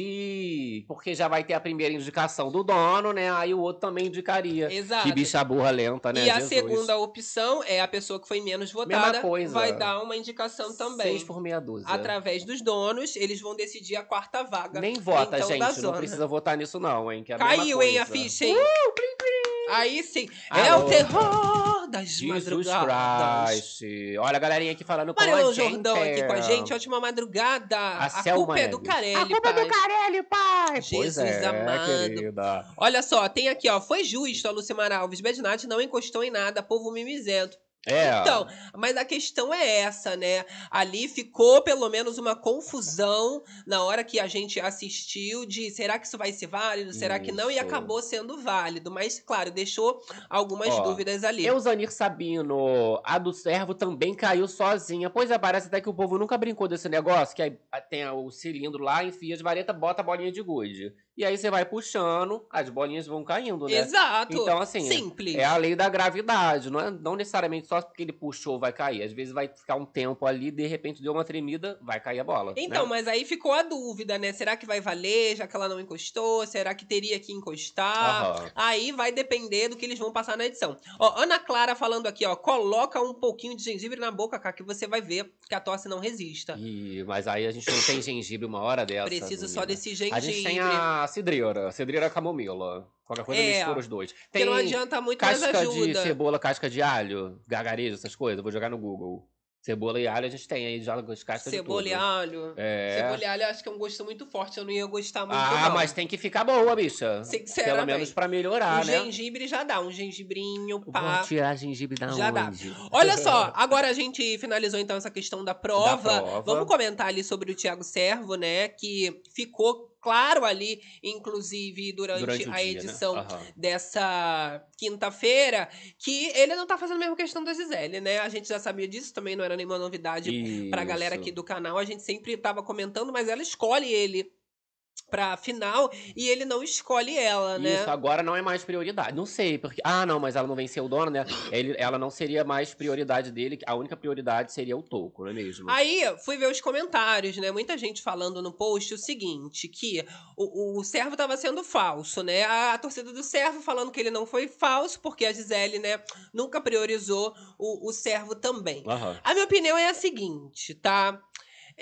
Entendi. Porque já vai ter a primeira indicação do dono, né? Aí o outro também indicaria. Exato. Que bicha burra lenta, né? E a Jesus. segunda opção é a pessoa que foi menos votada coisa. vai dar uma indicação também. Seis por meia dúzia. Através dos donos, eles vão decidir a quarta vaga. Nem vota, então, da gente. Não precisa votar nisso, não, hein? Que é a Caiu, hein, a ficha, hein? Aí sim. é Alô. o terror das Jesus madrugadas. Christ. Olha a galerinha aqui falando com a gente. Jordão aqui com a gente. Ótima madrugada. A, Selma culpa é do. Carelli, A culpa é pai. do Carelli, pai. Jesus é, amado. querida. Olha só, tem aqui, ó. Foi justo a Lucimar Alves. Bednat não encostou em nada, povo mimizento. É. Então, mas a questão é essa, né? Ali ficou pelo menos uma confusão na hora que a gente assistiu de será que isso vai ser válido, será que não? E Isso. acabou sendo válido. Mas, claro, deixou algumas Ó, dúvidas ali. Eusanir Sabino, a do servo também caiu sozinha. Pois é, parece até que o povo nunca brincou desse negócio, que aí tem o cilindro lá, enfia as varetas, bota a bolinha de gude. E aí você vai puxando, as bolinhas vão caindo, né? Exato. Então, assim, Simples. É a lei da gravidade, não é não necessariamente só porque ele puxou vai cair. Às vezes vai ficar um tempo ali, de repente deu uma tremida, vai cair a bola. Então, né? mas aí ficou a dúvida, né? Será que vai valer, já que ela não encostou? Será que teria que encostar? Aham. Aí vai depender do que eles vão passar na edição. Ó, Ana Clara falando aqui, ó. Coloca um pouquinho de gengibre na boca, cá, que você vai ver que a tosse não resista. Ih, mas aí a gente não tem gengibre uma hora dessa. Preciso só desse gengibre. A gente tem a cidreira, cidreira camomila. Qualquer coisa É, mistura os dois. Porque Tem não adianta muito, mas casca de ajuda. cebola, casca de alho, gargarejo, essas coisas. Eu Vou jogar no Google. Cebola e alho a gente tem aí, joga as cascas Cebola de e alho. É. Cebola e alho eu acho que é um gosto muito forte. Eu não ia gostar muito, Ah, não. mas tem que ficar boa, bicha. Sinceramente. Pelo menos pra melhorar, um né? gengibre já dá. Um gengibrinho, Vou pá. tirar gengibre da Já dá. Olha só, agora a gente finalizou então essa questão da prova. Da prova. Vamos comentar ali sobre o Thiago Servo, né? Que ficou claro ali, inclusive durante, Durante a dia, né? edição Aham. dessa quinta-feira, que ele não tá fazendo a mesma questão da Gisele, né? A gente já sabia disso, também não era nenhuma novidade pra galera Isso. aqui do canal. A gente sempre tava comentando, mas ela escolhe ele pra final e ele não escolhe ela, né? Isso agora não é mais prioridade. Não sei, porque. Ah, não, mas ela não venceu o dono, né? Ele, ela não seria mais prioridade dele. A única prioridade seria o toco, não é mesmo? Aí, fui ver os comentários, né? Muita gente falando no post o seguinte, que o, o servo tava sendo falso, né? A, a torcida do servo falando que ele não foi falso, porque a Gisele, né, nunca priorizou o, o servo também. Aham. A minha opinião é a seguinte, tá?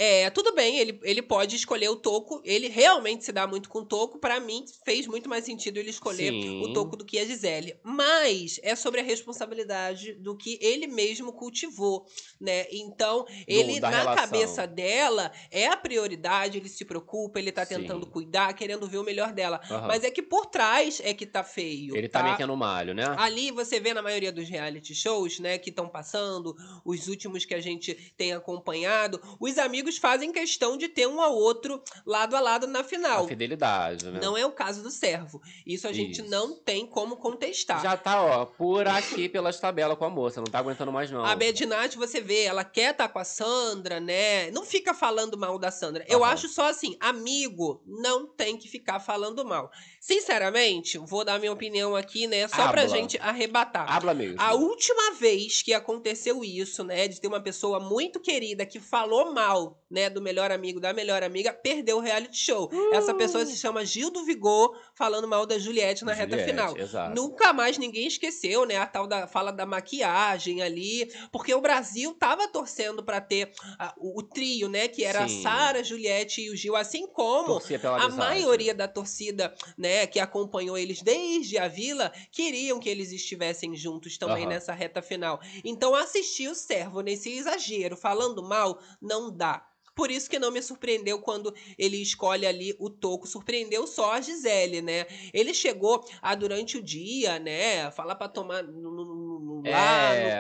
É, tudo bem, ele, ele pode escolher o Toco. Ele realmente se dá muito com o Toco. Pra mim, fez muito mais sentido ele escolher Sim. o Toco do que a Gisele. Mas é sobre a responsabilidade do que ele mesmo cultivou, né? Então, ele, da na relação. cabeça dela, é a prioridade, ele se preocupa, ele tá Sim. tentando cuidar, querendo ver o melhor dela. Aham. Mas é que por trás é que tá feio. Ele tá, metendo malho, né? Ali você vê na maioria dos reality shows, né, que estão passando, os últimos que a gente tem acompanhado, os amigos fazem questão de ter um ao outro lado a lado na A final. fidelidade, né? Não é o caso do servo. Isso a gente Isso. não tem como contestar. Já tá, ó, por aqui pelas tabelas com a moça. Não tá aguentando mais, não. A Bedinat, você vê, ela quer estar com a Sandra, né? Não fica falando mal da Sandra. Eu acho só assim, amigo não tem que ficar falando mal. Sinceramente, vou dar minha opinião aqui, né? Só pra Habla. gente arrebatar. Habla mesmo. A última vez que aconteceu isso, né, de ter uma pessoa muito querida que falou mal, né, do melhor amigo, da melhor amiga, perdeu o reality show. Essa pessoa se chama Gil do Vigor, falando mal da Juliette na reta Juliette, final. Exato. Nunca mais ninguém esqueceu, né, a tal da fala da maquiagem ali, porque o Brasil tava torcendo pra ter ah, o, o trio, né, que era Sim. a Sara, a Juliette e o Gil, assim como a amizade. maioria da torcida, né, que acompanhou eles desde a vila, queriam que eles estivessem juntos também Aham. nessa reta final. Então, assistir o servo nesse exagero, falando mal, não dá. Por isso que não me surpreendeu quando ele escolhe ali o Toco. Surpreendeu só a Gisele, né? Ele chegou a, durante o dia, né, falar pra tomar no, no, no, lá, É,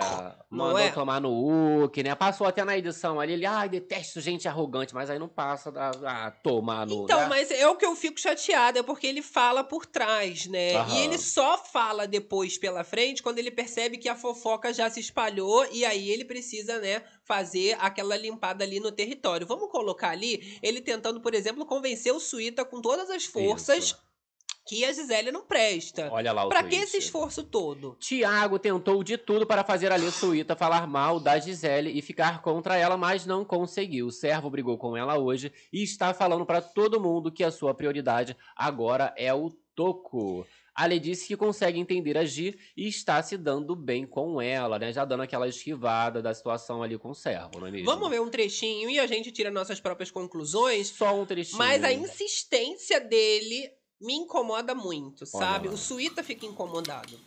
no- mandou é? tomar no Uke, né? Passou até na edição ali, ele, ai, detesto gente arrogante, mas aí não passa a, a tomar no. Então, né? mas é o que eu fico chateada, é porque ele fala por trás, né? Aham. E ele só fala depois pela frente quando ele percebe que a fofoca já se espalhou e aí ele precisa, né, fazer aquela limpada ali no território. Vamos colocar ali ele tentando, por exemplo, convencer o Suíta com todas as forças Isso. que a Gisele não presta. Olha lá o Pra que esse esforço todo? Tiago tentou de tudo para fazer a Suíta falar mal da Gisele e ficar contra ela, mas não conseguiu. O servo brigou com ela hoje e está falando para todo mundo que a sua prioridade agora é o Toco. Ale disse que consegue entender a Gi e está se dando bem com ela, né? Já dando aquela esquivada da situação ali com o servo, não é mesmo? Vamos ver um trechinho e a gente tira nossas próprias conclusões. Só um trechinho. Mas a insistência dele me incomoda muito, Olha sabe? lá. O Suíta fica incomodado.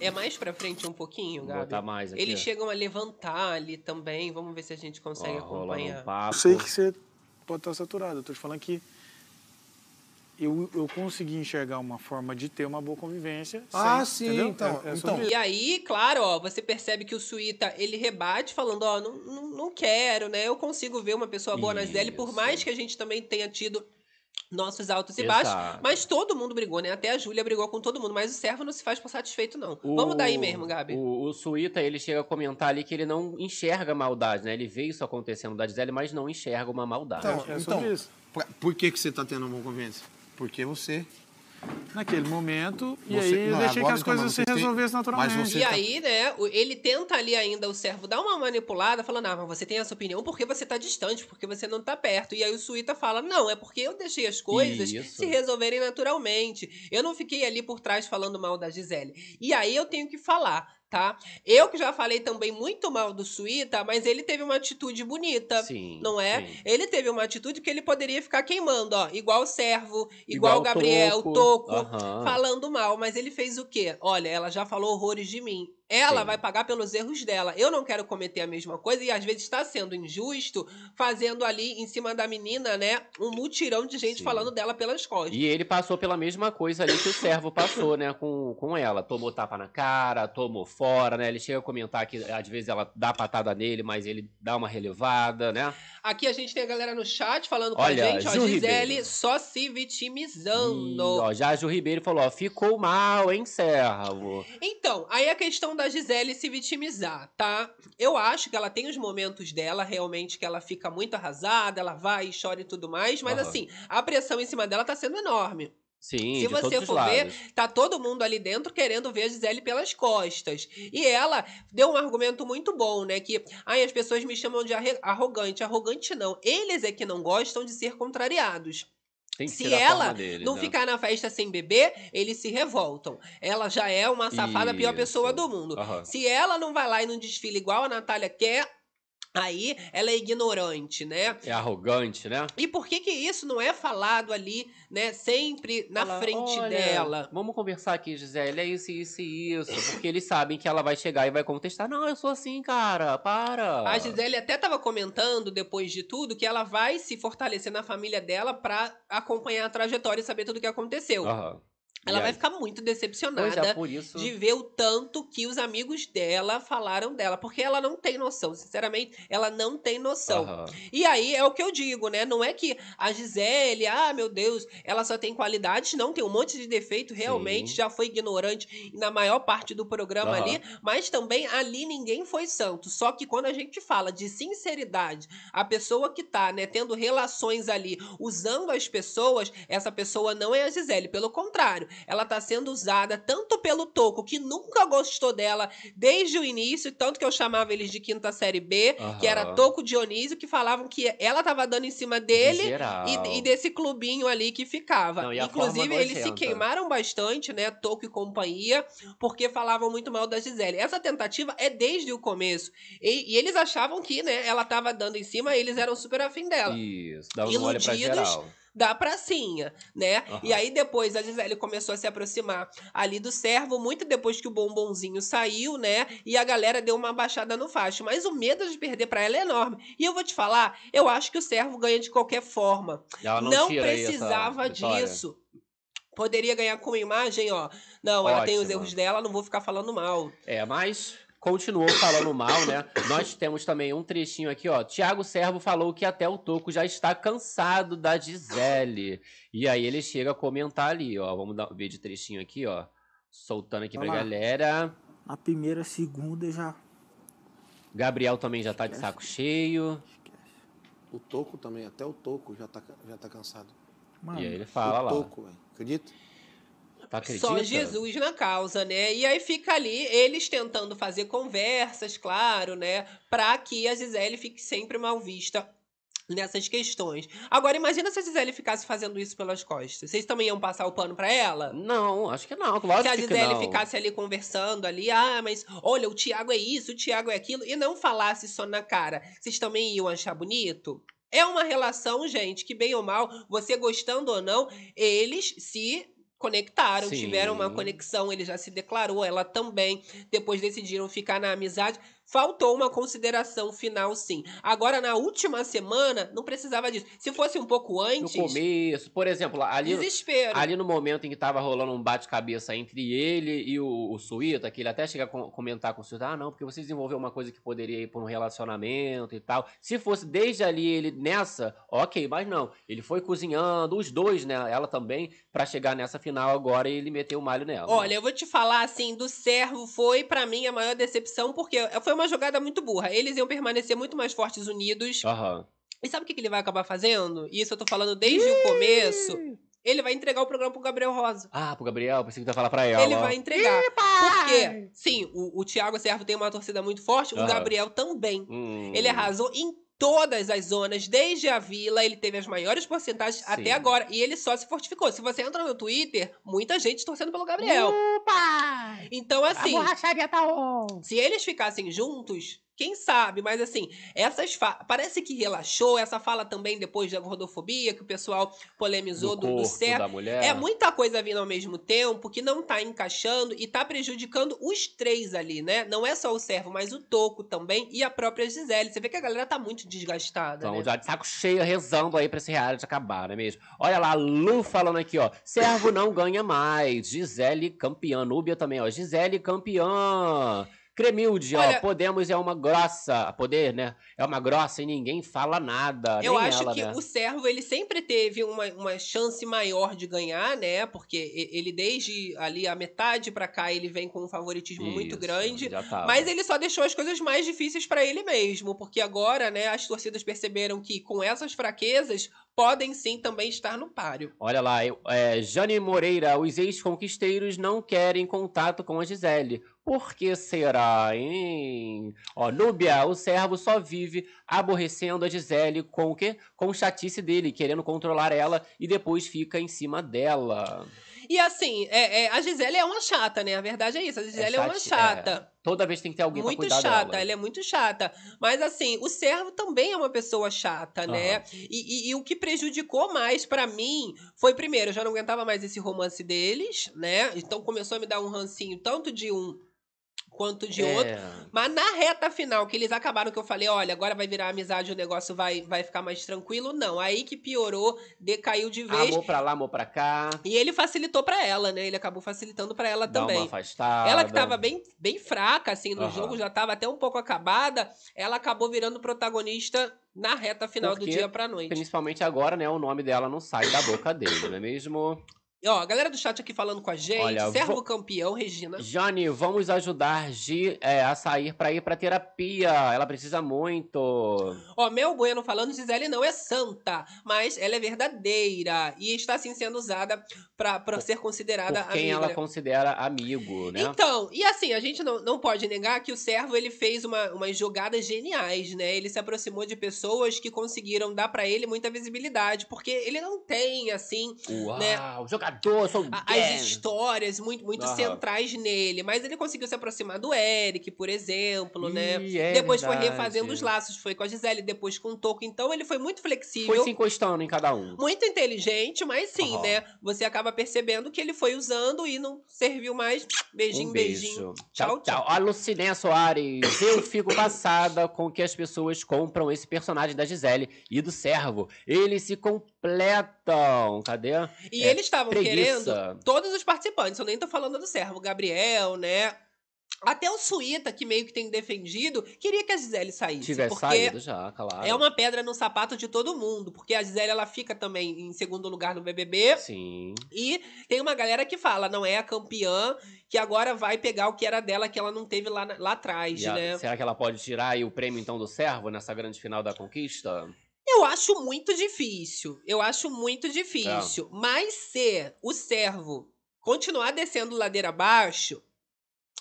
É mais pra frente um pouquinho, Vou Gabi? botar mais aqui. Eles chegam a levantar ali também. Vamos ver se a gente consegue Ó, acompanhar. um papo. Eu sei que você pode estar saturado. Eu tô te falando que eu, eu consegui enxergar uma forma de ter uma boa convivência. Ah, sem- sim, entendeu? então, É- é então. E aí, claro, ó, você percebe que o Suíta, ele rebate falando, ó, não, não, não quero, né? Eu consigo ver uma pessoa boa na Gisele, por Isso. mais que a gente também tenha tido nossos altos e baixos. Mas todo mundo brigou, né? Até a Júlia brigou com todo mundo, mas o servo não se faz por satisfeito, não. O- Vamos daí mesmo, Gabi. O, o Suíta, ele chega a comentar ali que ele não enxerga maldade, né? Ele vê isso acontecendo da Gisele, mas não enxerga uma maldade. Então, É sobre então isso. pra- por que, que você tá tendo uma convivência? Porque você. Naquele momento, e Você- aí eu deixei que as então, coisas se resolvessem naturalmente. mas você E tá- aí, né, ele tenta ali ainda, o servo dar uma manipulada, falando, ah, mas você tem essa opinião porque você tá distante, porque você não tá perto. E aí o Suíta fala, não, é porque eu deixei as coisas Isso. se resolverem naturalmente. Eu não fiquei ali por trás falando mal da Gisele. E aí eu tenho que falar, tá? Eu que já falei também muito mal do Suíta, mas ele teve uma atitude bonita. Sim. Não é? sim. Ele teve uma atitude que ele poderia ficar queimando, ó. Igual o servo, igual, o o Gabriel, Toco. Toco, falando mal. Mas ele fez o quê? Olha, ela já falou horrores de mim. Ela Sim. vai pagar pelos erros dela. Eu não quero cometer a mesma coisa e às vezes está sendo injusto, fazendo ali em cima da menina, né? Um mutirão de gente Sim. falando dela pelas costas. E ele passou pela mesma coisa ali que o servo passou, né, com, com ela. Tomou tapa na cara, tomou fora, né? Ele chega a comentar que às vezes ela dá patada nele, mas ele dá uma relevada, né? Aqui a gente tem a galera no chat falando com Olha, a gente, ó. Ju Gisele Ribeiro. só se E, vitimizando. ó, já a Ju Ribeiro falou, ó, ficou mal, hein, servo? Então, aí a questão da Gisele se vitimizar, tá? Eu acho que ela tem os momentos dela, realmente, que ela fica muito arrasada, ela vai e chora e tudo mais, mas Aham. assim, a pressão em cima dela tá sendo enorme. Sim, Se você for ver. Tá todo mundo ali dentro querendo ver a Gisele pelas costas. E ela deu um argumento muito bom, né? Que ai, as pessoas me chamam de arrogante. Arrogante não. Eles é que não gostam de ser contrariados. Tem que Se ela dele, não né? ficar na festa sem beber, eles se revoltam. Ela já é uma safada, a pior Isso. pessoa do mundo. Aham. Se ela não vai lá e não desfila igual a Natália quer, aí ela é ignorante, né? É arrogante, né? E por que que isso não é falado ali, né, sempre na Fala, frente "Olha, dela? Vamos conversar aqui, Gisele. É isso, isso e isso. Porque eles sabem que ela vai chegar e vai contestar. Não, eu sou assim, cara. Para. A Gisele até estava comentando, depois de tudo, que ela vai se fortalecer na família dela pra acompanhar a trajetória e saber tudo o que aconteceu. Aham. Ela vai ficar muito Pois decepcionada é, isso. de ver o tanto que os amigos dela falaram dela. Porque ela não tem noção. Sinceramente, ela não tem noção. Aham. E aí é o que eu digo, né? Não é que a Gisele, ah, meu Deus, ela só tem qualidades, não, tem um monte de defeito, realmente, Sim. já foi ignorante na maior parte do programa Aham. ali, mas também ali ninguém foi santo. Só que quando a gente fala de sinceridade, a pessoa que tá, né, tendo relações ali, usando as pessoas, essa pessoa não é a Gisele, pelo contrário, ela tá sendo usada tanto pelo Toco, que nunca gostou dela desde o início, tanto que eu chamava eles de quinta série B, que era. Toco Dionísio, que falavam que ela tava dando em cima De dele e, e desse clubinho ali que ficava. Não, Inclusive, eles se queimaram bastante, né? Toco e companhia, porque falavam muito mal da Gisele. Essa tentativa é desde o começo. E, e eles achavam que, né, ela tava dando em cima, eles eram super afim dela. Isso, dá um olho pra geral. Da pracinha, né? Aham. E aí depois a Gisele começou a se aproximar ali do servo, muito depois que o bombonzinho saiu, né? E a galera deu uma baixada no facho. Mas o medo de perder pra ela é enorme. E eu vou te falar, eu acho que o servo ganha de qualquer forma. Ela não, Não, precisava disso. Poderia ganhar com imagem, ó. Não, ela tem os Ótimo. erros dela, não vou ficar falando mal. É, mas continuou falando mal, né? Nós temos também um trechinho aqui, ó. Tiago Servo falou que até o Toco já está cansado da Gisele. E aí ele chega a comentar ali, ó. Vamos dar, ver de trechinho aqui, ó. Soltando aqui pra Olha lá. galera. A primeira, segunda já. Gabriel também já tá de saco cheio. O toco também, até o toco já tá, já tá cansado. Mano, E aí ele fala o lá. toco, velho. Acredita? Só Jesus na causa, né? E aí fica ali eles tentando fazer conversas, claro, né? Pra que a Gisele fique sempre mal vista nessas questões. Agora, imagina se a Gisele ficasse fazendo isso pelas costas. Vocês também iam passar o pano pra ela? Não, acho que não. Lógico se a que Gisele não. ficasse ali conversando ali, ah, mas olha, o Thiago é isso, o Thiago é aquilo, e não falasse só na cara, vocês também iam achar bonito? É uma relação, gente, que bem ou mal, você gostando ou não, eles se conectaram, Sim. tiveram uma conexão, ele já se declarou, ela também, depois decidiram ficar na amizade. Faltou uma consideração final, sim. Agora, na última semana, não precisava disso. Se fosse um pouco No antes, começo, por exemplo, ali, desespero. ali no momento em que tava rolando um bate-cabeça entre ele e o, o Suíta, que ele até chega a com- comentar com o Suíta, ah, não, porque você desenvolveu uma coisa que poderia ir por um relacionamento e tal. Se fosse desde ali ele nessa, ok, mas não. Ele foi cozinhando, os dois, né, ela também, pra chegar nessa final agora e ele meteu o malho nela. Olha, eu vou te falar assim, do servo foi pra mim a maior decepção, porque foi uma jogada muito burra. Eles iam permanecer muito mais fortes unidos. Aham. E sabe o que que ele vai acabar fazendo? E isso eu tô falando desde o começo. Ele vai entregar o programa pro Gabriel Rosa. Ah, pro Gabriel, pensei que tu ia falar pra ela. Ele vai entregar. Porque, sim, o, o Thiago Servo tem uma torcida muito forte, o Aham. Gabriel também. Hum. Ele arrasou em todas as zonas, desde a vila, ele teve as maiores porcentagens Sim. até agora. E ele só se fortificou. Se você entra no Twitter, muita gente torcendo pelo Gabriel. Então, assim. borracharia tá on. Se eles ficassem juntos, quem sabe? Mas assim, essas parece que relaxou. Essa fala também depois da gordofobia, que o pessoal polemizou do do, do certo. da mulher. É muita coisa vindo ao mesmo tempo que não tá encaixando e tá prejudicando os três ali, né? Não é só o servo, mas o Toco também e a própria Gisele. Você vê que a galera tá muito desgastada, Então, né? já de saco cheio, rezando aí pra esse reality acabar, não é mesmo? Olha lá, Lu falando aqui, ó. Servo não ganha mais. Gisele campeã. Núbia também, ó. Gisele campeã. Cremilde, ó. Olha- Podemos é uma grossa. Poder, né? É uma grossa e ninguém fala nada. Eu acho ela, que né? o servo ele sempre teve uma, uma chance maior de ganhar, né? Porque ele desde ali a metade pra cá ele vem com um favoritismo muito Isso, grande. Já tava. Mas ele só deixou as coisas mais difíceis pra ele mesmo, porque agora, né, as torcidas perceberam que com essas fraquezas podem sim também estar no páreo. Olha lá, é, Jane Moreira, os ex-conquisteiros não querem contato com a Gisele. Por que será, hein? Ó, Núbia, o servo só vive aborrecendo a Gisele com o quê? Com o chatice dele, querendo controlar ela e depois fica em cima dela. E assim, é, é, a Gisele é uma chata, né? A verdade é isso, a Gisele é, uma chati- chata. Toda vez tem que ter alguém Muito pra cuidar chata, dela. ela é muito chata. Mas assim, o servo também é uma pessoa chata, né? Aham. E, e- e o que prejudicou mais pra mim foi, primeiro, eu já não aguentava mais esse romance deles, né? Então começou a me dar um rancinho tanto de um quanto de É, outro. Mas na reta final, que eles acabaram que eu falei, olha, agora vai virar amizade, o negócio vai, vai ficar mais tranquilo. Não, aí que piorou, decaiu de vez. Amor pra lá, amor pra cá. E ele facilitou pra ela, né? Ele acabou facilitando pra ela Dá uma também. afastada. Ela que tava bem, bem fraca, assim, no Aham. jogo, já tava até um pouco acabada, ela acabou virando protagonista na reta final do Porque, dia pra noite. Principalmente agora, né? O nome dela não sai da boca dele, não é mesmo? Ó, a galera do chat aqui falando com a gente, Olha, servo vou- campeão, Regina. Jane, vamos ajudar Gi é, a sair pra ir pra terapia. Ela precisa muito. Ó, Mel Bueno falando, Gisele não é santa, mas ela é verdadeira e está, assim, sendo usada pra, pra ser considerada Por quem amiga. ela considera amigo, né? Então, e assim, a gente não, não pode negar que o servo ele fez uma, umas jogadas geniais, né? Ele se aproximou de pessoas que conseguiram dar pra ele muita visibilidade, porque ele não tem, assim, Uau, né? jogador imperador, sou as histórias muito, muito Aham. centrais nele. Mas ele conseguiu se aproximar do Eric, por exemplo, né? Ih, é depois foi verdade. refazendo os laços, foi com a Gisele, depois com o Toco. Então ele foi muito flexível. Foi se encostando em cada um. Muito inteligente, mas sim, Aham. né? Você acaba percebendo que ele foi usando e não serviu mais. Beijinho, um beijinho. beijo. Tchau, tchau. A Lucinéia Soares. Eu fico passada com que as pessoas compram esse personagem da Gisele e do servo. Eles se completam. Cadê? E É, eles estavam querendo todos os participantes, eu nem tô falando do servo, o Gabriel, né? Até o Suíta, que meio que tem defendido, queria que a Gisele saísse. Tivesse porque saído já, claro. é uma pedra no sapato de todo mundo. Porque a Gisele, ela fica também em segundo lugar no BBB. Sim. E tem uma galera que fala, não é a campeã, que agora vai pegar o que era dela, que ela não teve lá, lá atrás, E a- né? Será que ela pode tirar aí o prêmio, então, do servo nessa grande final da conquista? Eu acho muito difícil. Eu acho muito difícil. É. Mas se o servo continuar descendo ladeira abaixo,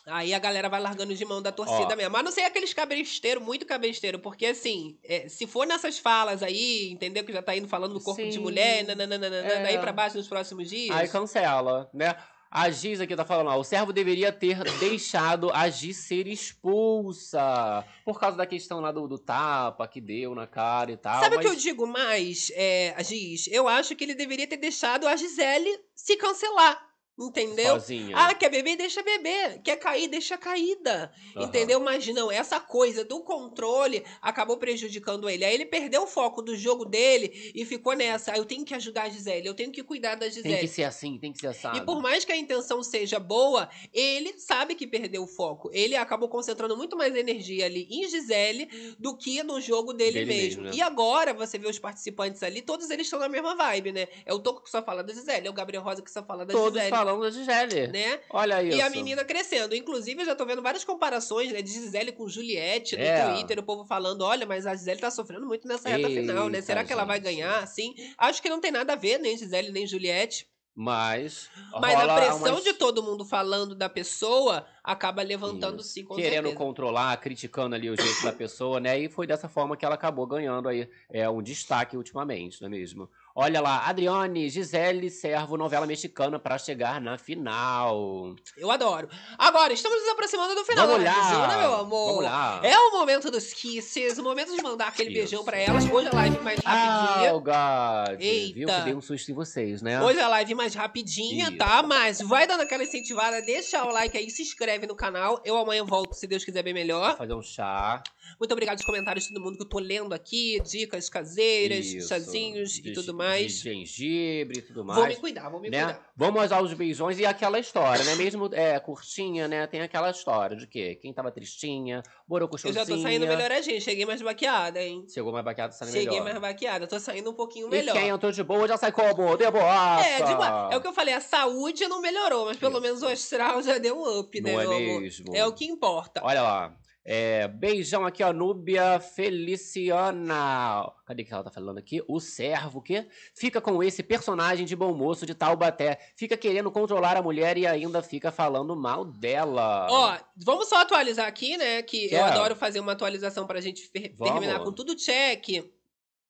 aí a galera vai largando de mão da torcida Ó. mesmo. Mas não sei aqueles cabesteiros, muito cabesteiro, porque assim, é, se for nessas falas aí, entendeu? Que já tá indo falando do corpo de Sim. mulher, nananana, É. daí pra baixo nos próximos dias. Aí cancela, né? A Giz aqui tá falando, ó, o servo deveria ter deixado a Giz ser expulsa. Por causa da questão lá do, do tapa que deu na cara e tal. Sabe o mas... que eu digo mais, é, Giz? Eu acho que ele deveria ter deixado a Gisele se cancelar. Entendeu? Sozinha. Ah, quer beber? Deixa beber. Quer cair? Deixa caída. Aham. Entendeu? Mas não, essa coisa do controle acabou prejudicando ele. Aí ele perdeu o foco do jogo dele e ficou nessa. Ah, eu tenho que ajudar a Gisele, eu tenho que cuidar da Gisele. Tem que ser assim, tem que ser assado. E por mais que a intenção seja boa, ele sabe que perdeu o foco. Ele acabou concentrando muito mais energia ali em Gisele do que no jogo dele, Dele mesmo. mesmo, né? E agora, você vê os participantes ali, todos eles estão na mesma vibe, né? É o Toco que só fala da Gisele, é o Gabriel Rosa que só fala da Todos Gisele. Falando da Gisele. Né? Olha isso. E a menina crescendo. Inclusive, eu já tô vendo várias comparações, né? De Gisele com Juliette no É. Twitter, o povo falando: olha, mas a Gisele tá sofrendo muito nessa reta final, né? Eita, Será que ela vai ganhar? Assim, acho que não tem nada a ver, nem Gisele, nem Juliette. Mas. Mas a pressão umas- de todo mundo falando da pessoa acaba levantando sim, com Querendo certeza. controlar, criticando ali o jeito da pessoa, né? E foi dessa forma que ela acabou ganhando aí é, um destaque ultimamente, não é mesmo? Olha lá, Adriane, Gisele, Servo, novela mexicana pra chegar na final. Eu adoro. Agora, estamos nos aproximando do final Vamos da lá, Juna, meu amor. Vamos lá. É o momento dos kisses, o momento de mandar aquele Isso. beijão pra elas. Hoje a live mais Ah, rapidinha. o God. Viu Eita. que dei um susto em vocês, né? Hoje a live mais rapidinha, Isso. tá? Mas vai dando aquela incentivada, deixa o like aí, se inscreve no canal. Eu amanhã volto, se Deus quiser, bem Vou melhor. fazer um chá. Muito obrigado aos comentários de todo mundo que eu tô lendo aqui, dicas caseiras, Isso. chazinhos e De- tudo De mais. gengibre e tudo mais. Vou me cuidar, vou me né? cuidar. Vamos aos beijões e aquela história, né? Mesmo é, curtinha, né? Tem aquela história de quê? Quem tava tristinha, Eu borocochosinha. já tô saindo melhoradinha, cheguei mais baqueada, hein? Chegou mais baqueada, saindo Cheguei melhor. mais baqueada, tô saindo um pouquinho E melhor. quem entrou de boa já sai como? De boaça! É, de boa. é o que eu falei, a saúde não melhorou, mas pelo Isso. menos o astral já deu um up, né, Não é meu amor? mesmo? É o que importa. Olha lá. É, beijão aqui, ó, Núbia Feliciana. Cadê que ela tá falando aqui? O servo que fica com esse personagem de bom moço de Taubaté. Fica querendo controlar a mulher e ainda fica falando mal dela. Ó, vamos só atualizar aqui, né? Que eu Quer? adoro fazer uma atualização pra gente fer- Vamos. terminar com tudo check.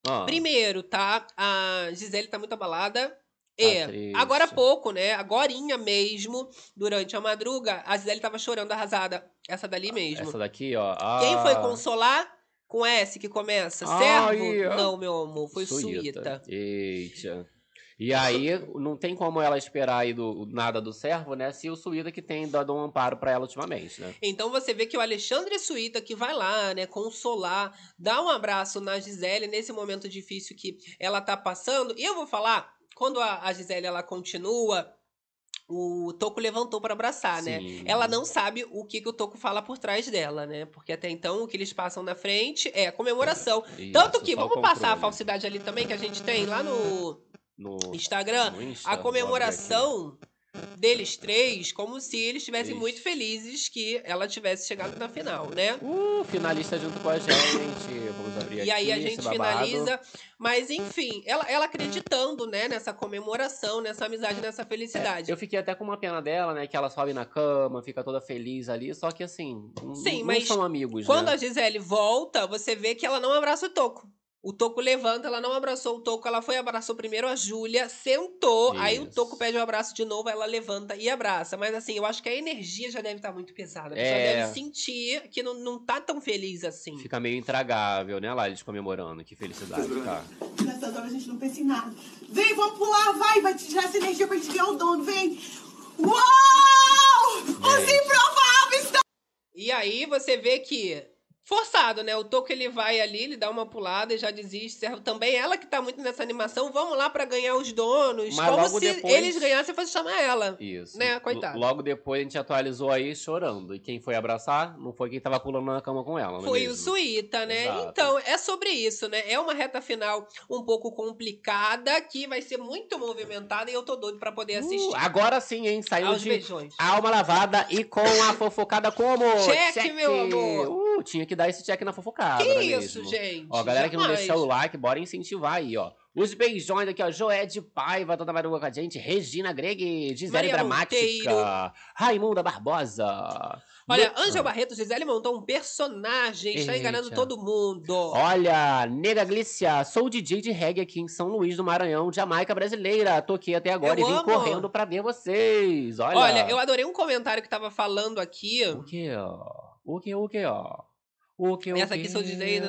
Ah, Primeiro, tá? A Gisele tá muito abalada. É, triste. agora há pouco, né? Agorinha mesmo, durante a madruga, a Gisele tava chorando arrasada. Essa dali mesmo. Essa daqui, ó. Quem foi Ah, consolar? Com S que começa? Ai, Servo? Não, meu amor, foi Suíta. Eita. E aí, não tem como ela esperar aí do, nada do servo, né? Se o Suíta que tem dado um amparo pra ela ultimamente, né? Então você vê que o Alexandre Suíta que vai lá, né, consolar, dar um abraço na Gisele nesse momento difícil que ela tá passando. E eu vou falar, quando a, a Gisele ela continua, o Toco levantou pra abraçar, né? Sim. Ela não sabe o que, que o Toco fala por trás dela, né? Porque até então o que eles passam na frente é a comemoração. Isso, Tanto que, vamos passar a controle. falsidade ali também que a gente tem lá no No, Instagram. no Insta, a comemoração deles três, como se eles estivessem Isso. muito felizes que ela tivesse chegado na final, né? Uh, finalista junto com a gente. Vamos abrir E aqui aí a gente finaliza. Mas, enfim, ela, ela acreditando, né, nessa comemoração, nessa amizade, nessa felicidade. Eu fiquei até com uma pena dela, né? Que ela sobe na cama, fica toda feliz ali. Só que assim, Sim, não mas são amigos, Quando né? a Gisele volta, você vê que ela não abraça o Toco. O Toco levanta, ela não abraçou o Toco, ela foi abraçou primeiro a Júlia, sentou, aí o Isso. Toco pede o abraço de novo, ela levanta e abraça. Mas assim, eu acho que a energia já deve estar muito pesada. A pessoa É. deve sentir que não, não tá tão feliz assim. Fica meio intragável, né, lá eles comemorando. Que felicidade, tá? Nessas horas a gente não pensa em nada. Vem, vamos pular, vai, vai tirar essa energia pra gente ganhar o dono, vem. Uau! Os improváveis estão... E aí você vê que. Forçado, né? O Toco ele vai ali, ele dá uma pulada e já desiste. Serve também ela que tá muito nessa animação. Vamos lá pra ganhar os donos. Mas como se depois- eles ganhassem fosse chamar ela. Isso. Né, coitada. Logo depois a gente atualizou aí chorando. E quem foi abraçar não foi quem tava pulando na cama com ela, é Foi o mesmo? Suíta, né? Exato. Então, é sobre isso, né? É uma reta final um pouco complicada, que vai ser muito movimentada e eu tô doido pra poder assistir. Uh, agora sim, hein? Saiu Aos de beijões. alma lavada e com a fofocada como? Cheque, meu amor. Uh, tinha que dar esse check na fofocada, Que é isso, mesmo? gente? Ó, galera que não Jamais. deixou o like, bora incentivar aí, ó. Os beijões aqui, ó. Joé de Paiva, toda madrugada com a gente. Regina Greg, Gisele Maria Dramática. Monteiro. Raimunda Barbosa. Olha, Ângel Barreto, Gisele montou um personagem, está enganando todo mundo. Olha, Nega Glícia, sou DJ de reggae aqui em São Luís do Maranhão, Jamaica brasileira. Tô aqui até agora Eu e vim amo. correndo pra ver vocês. Olha. Olha, eu adorei um comentário que tava falando aqui. O que, ó? O que, o que, ó? O que, Essa aqui sou DJ.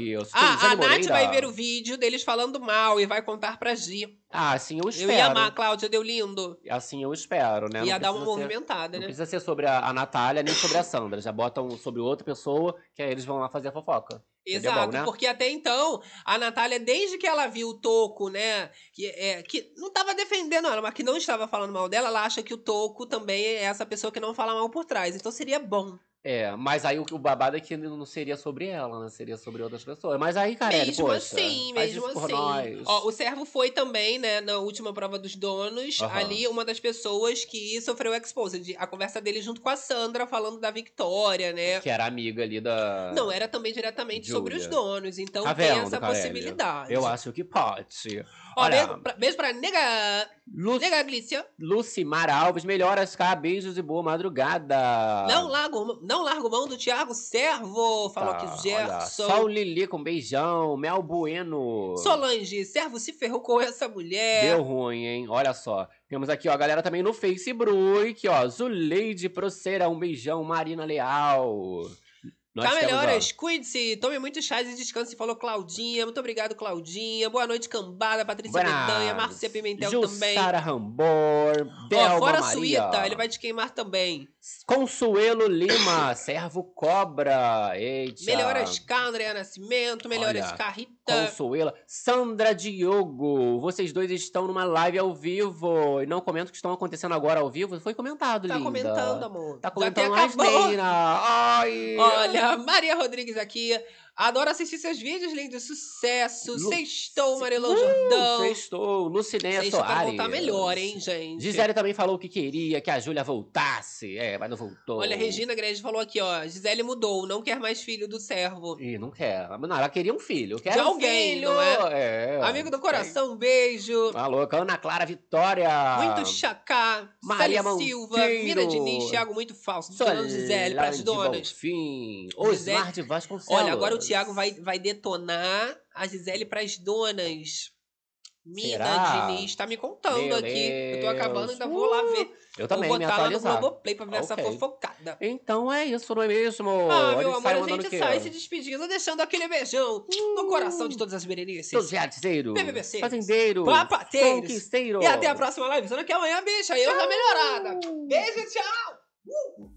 Isso. Ah, Gisele a Nath vai ver o vídeo deles falando mal e vai contar pra Gi. Ah, assim eu espero. Eu ia amar, Cláudia, deu lindo. Assim eu espero, né? ia Não dar uma ser- movimentada, Não né? precisa ser sobre a, a Natália nem sobre a Sandra. Já botam sobre outra pessoa, que aí eles vão lá fazer a fofoca. Exato, bom, né? porque até então, a Natália, desde que ela viu o Toco, né, que, é, que não tava defendendo ela, mas que não estava falando mal dela, ela acha que o Toco também é essa pessoa que não fala mal por trás. Então seria bom. É, mas aí o, o babado é que não seria sobre ela, né? Seria sobre outras pessoas. Mas aí, Carelli, mesmo poxa, assim, mesmo assim. nós. Ó, o servo foi também, né, na última prova dos donos, Aham. ali uma das pessoas que sofreu exposed. A conversa dele junto com a Sandra, falando da Victoria, né? Que era amiga ali da... Não, era também diretamente sobre os donos. Então Tá tem essa possibilidade. Eu acho que pode. Ó, Olha, beijo, pra, beijo pra nega, Lu... nega Glícia. Lucimar Alves, melhoras cá, beijos e boa madrugada. Não largo, não largo mão do Thiago Servo, falou Tá, aqui olha, Gerson. Sol Lili com beijão, Mel Bueno. Solange, Servo se ferrou com essa mulher. Deu ruim, hein? Olha só. Temos aqui, ó, a galera também no Facebook, ó. Zuleide Proceira, um beijão. Marina Leal. Nós Tá melhoras, cuide-se, tome muitos chás e descanse, falou Claudinha. Muito obrigado, Claudinha. Boa noite, Cambada, Patrícia Buenas. Bedanha, Márcia Pimentel também. Jussara Rambor, Delma Ó, fora a Maria. Suíta, ele vai te queimar também. Consuelo Lima, Servo Cobra. Eita. Melhoras K, Andréa Nascimento, melhoras Olha, K, Rita. Consuela. Sandra Diogo, vocês dois estão numa live ao vivo e não comentam o que estão acontecendo agora ao vivo. Foi comentado, Tá linda. comentando, amor. Tá comentando mais. Neira. Ai. Olha, Maria Rodrigues aqui. Adoro assistir seus vídeos, lindo. Sucesso. Lu- Sextou, Marilão Jordão. Sextou. Lucinéia Sextou pra Soares. voltar melhor, hein, gente? Gisele também falou que queria que a Júlia voltasse. É, mas não voltou. Olha, Regina Grande falou aqui, ó. Gisele mudou, não quer mais filho do servo. Ih, não quer. Não, ela queria um filho. Quer De um alguém, filho. não é? Amigo do coração, um beijo. Tá louca. Ana Clara Vitória. Muito chacá. Maria Silva. Mira Diniz, Thiago muito falso. Dona Gisele, pras donas. Gisele- Osmar de Vasconcelos. Olha, agora o Thiago vai, vai detonar a Gisele pras donas. Mina Será? Diniz tá me contando Meu aqui. Eu tô acabando, Deus. ainda vou lá ver. Eu também vou botar lá no. Globoplay pra ver essa Ok. fofocada. Então é isso, não é mesmo? Ah, Olha, meu amor, a gente sai se despedindo, deixando aquele beijão no coração de todas as berenices. Todos reatizeiros. BBBC. Fazendeiros. Papateiros. Conquisteiros. E até a próxima live, que é amanhã, bicha. Eu já melhorada. Beijo, tchau!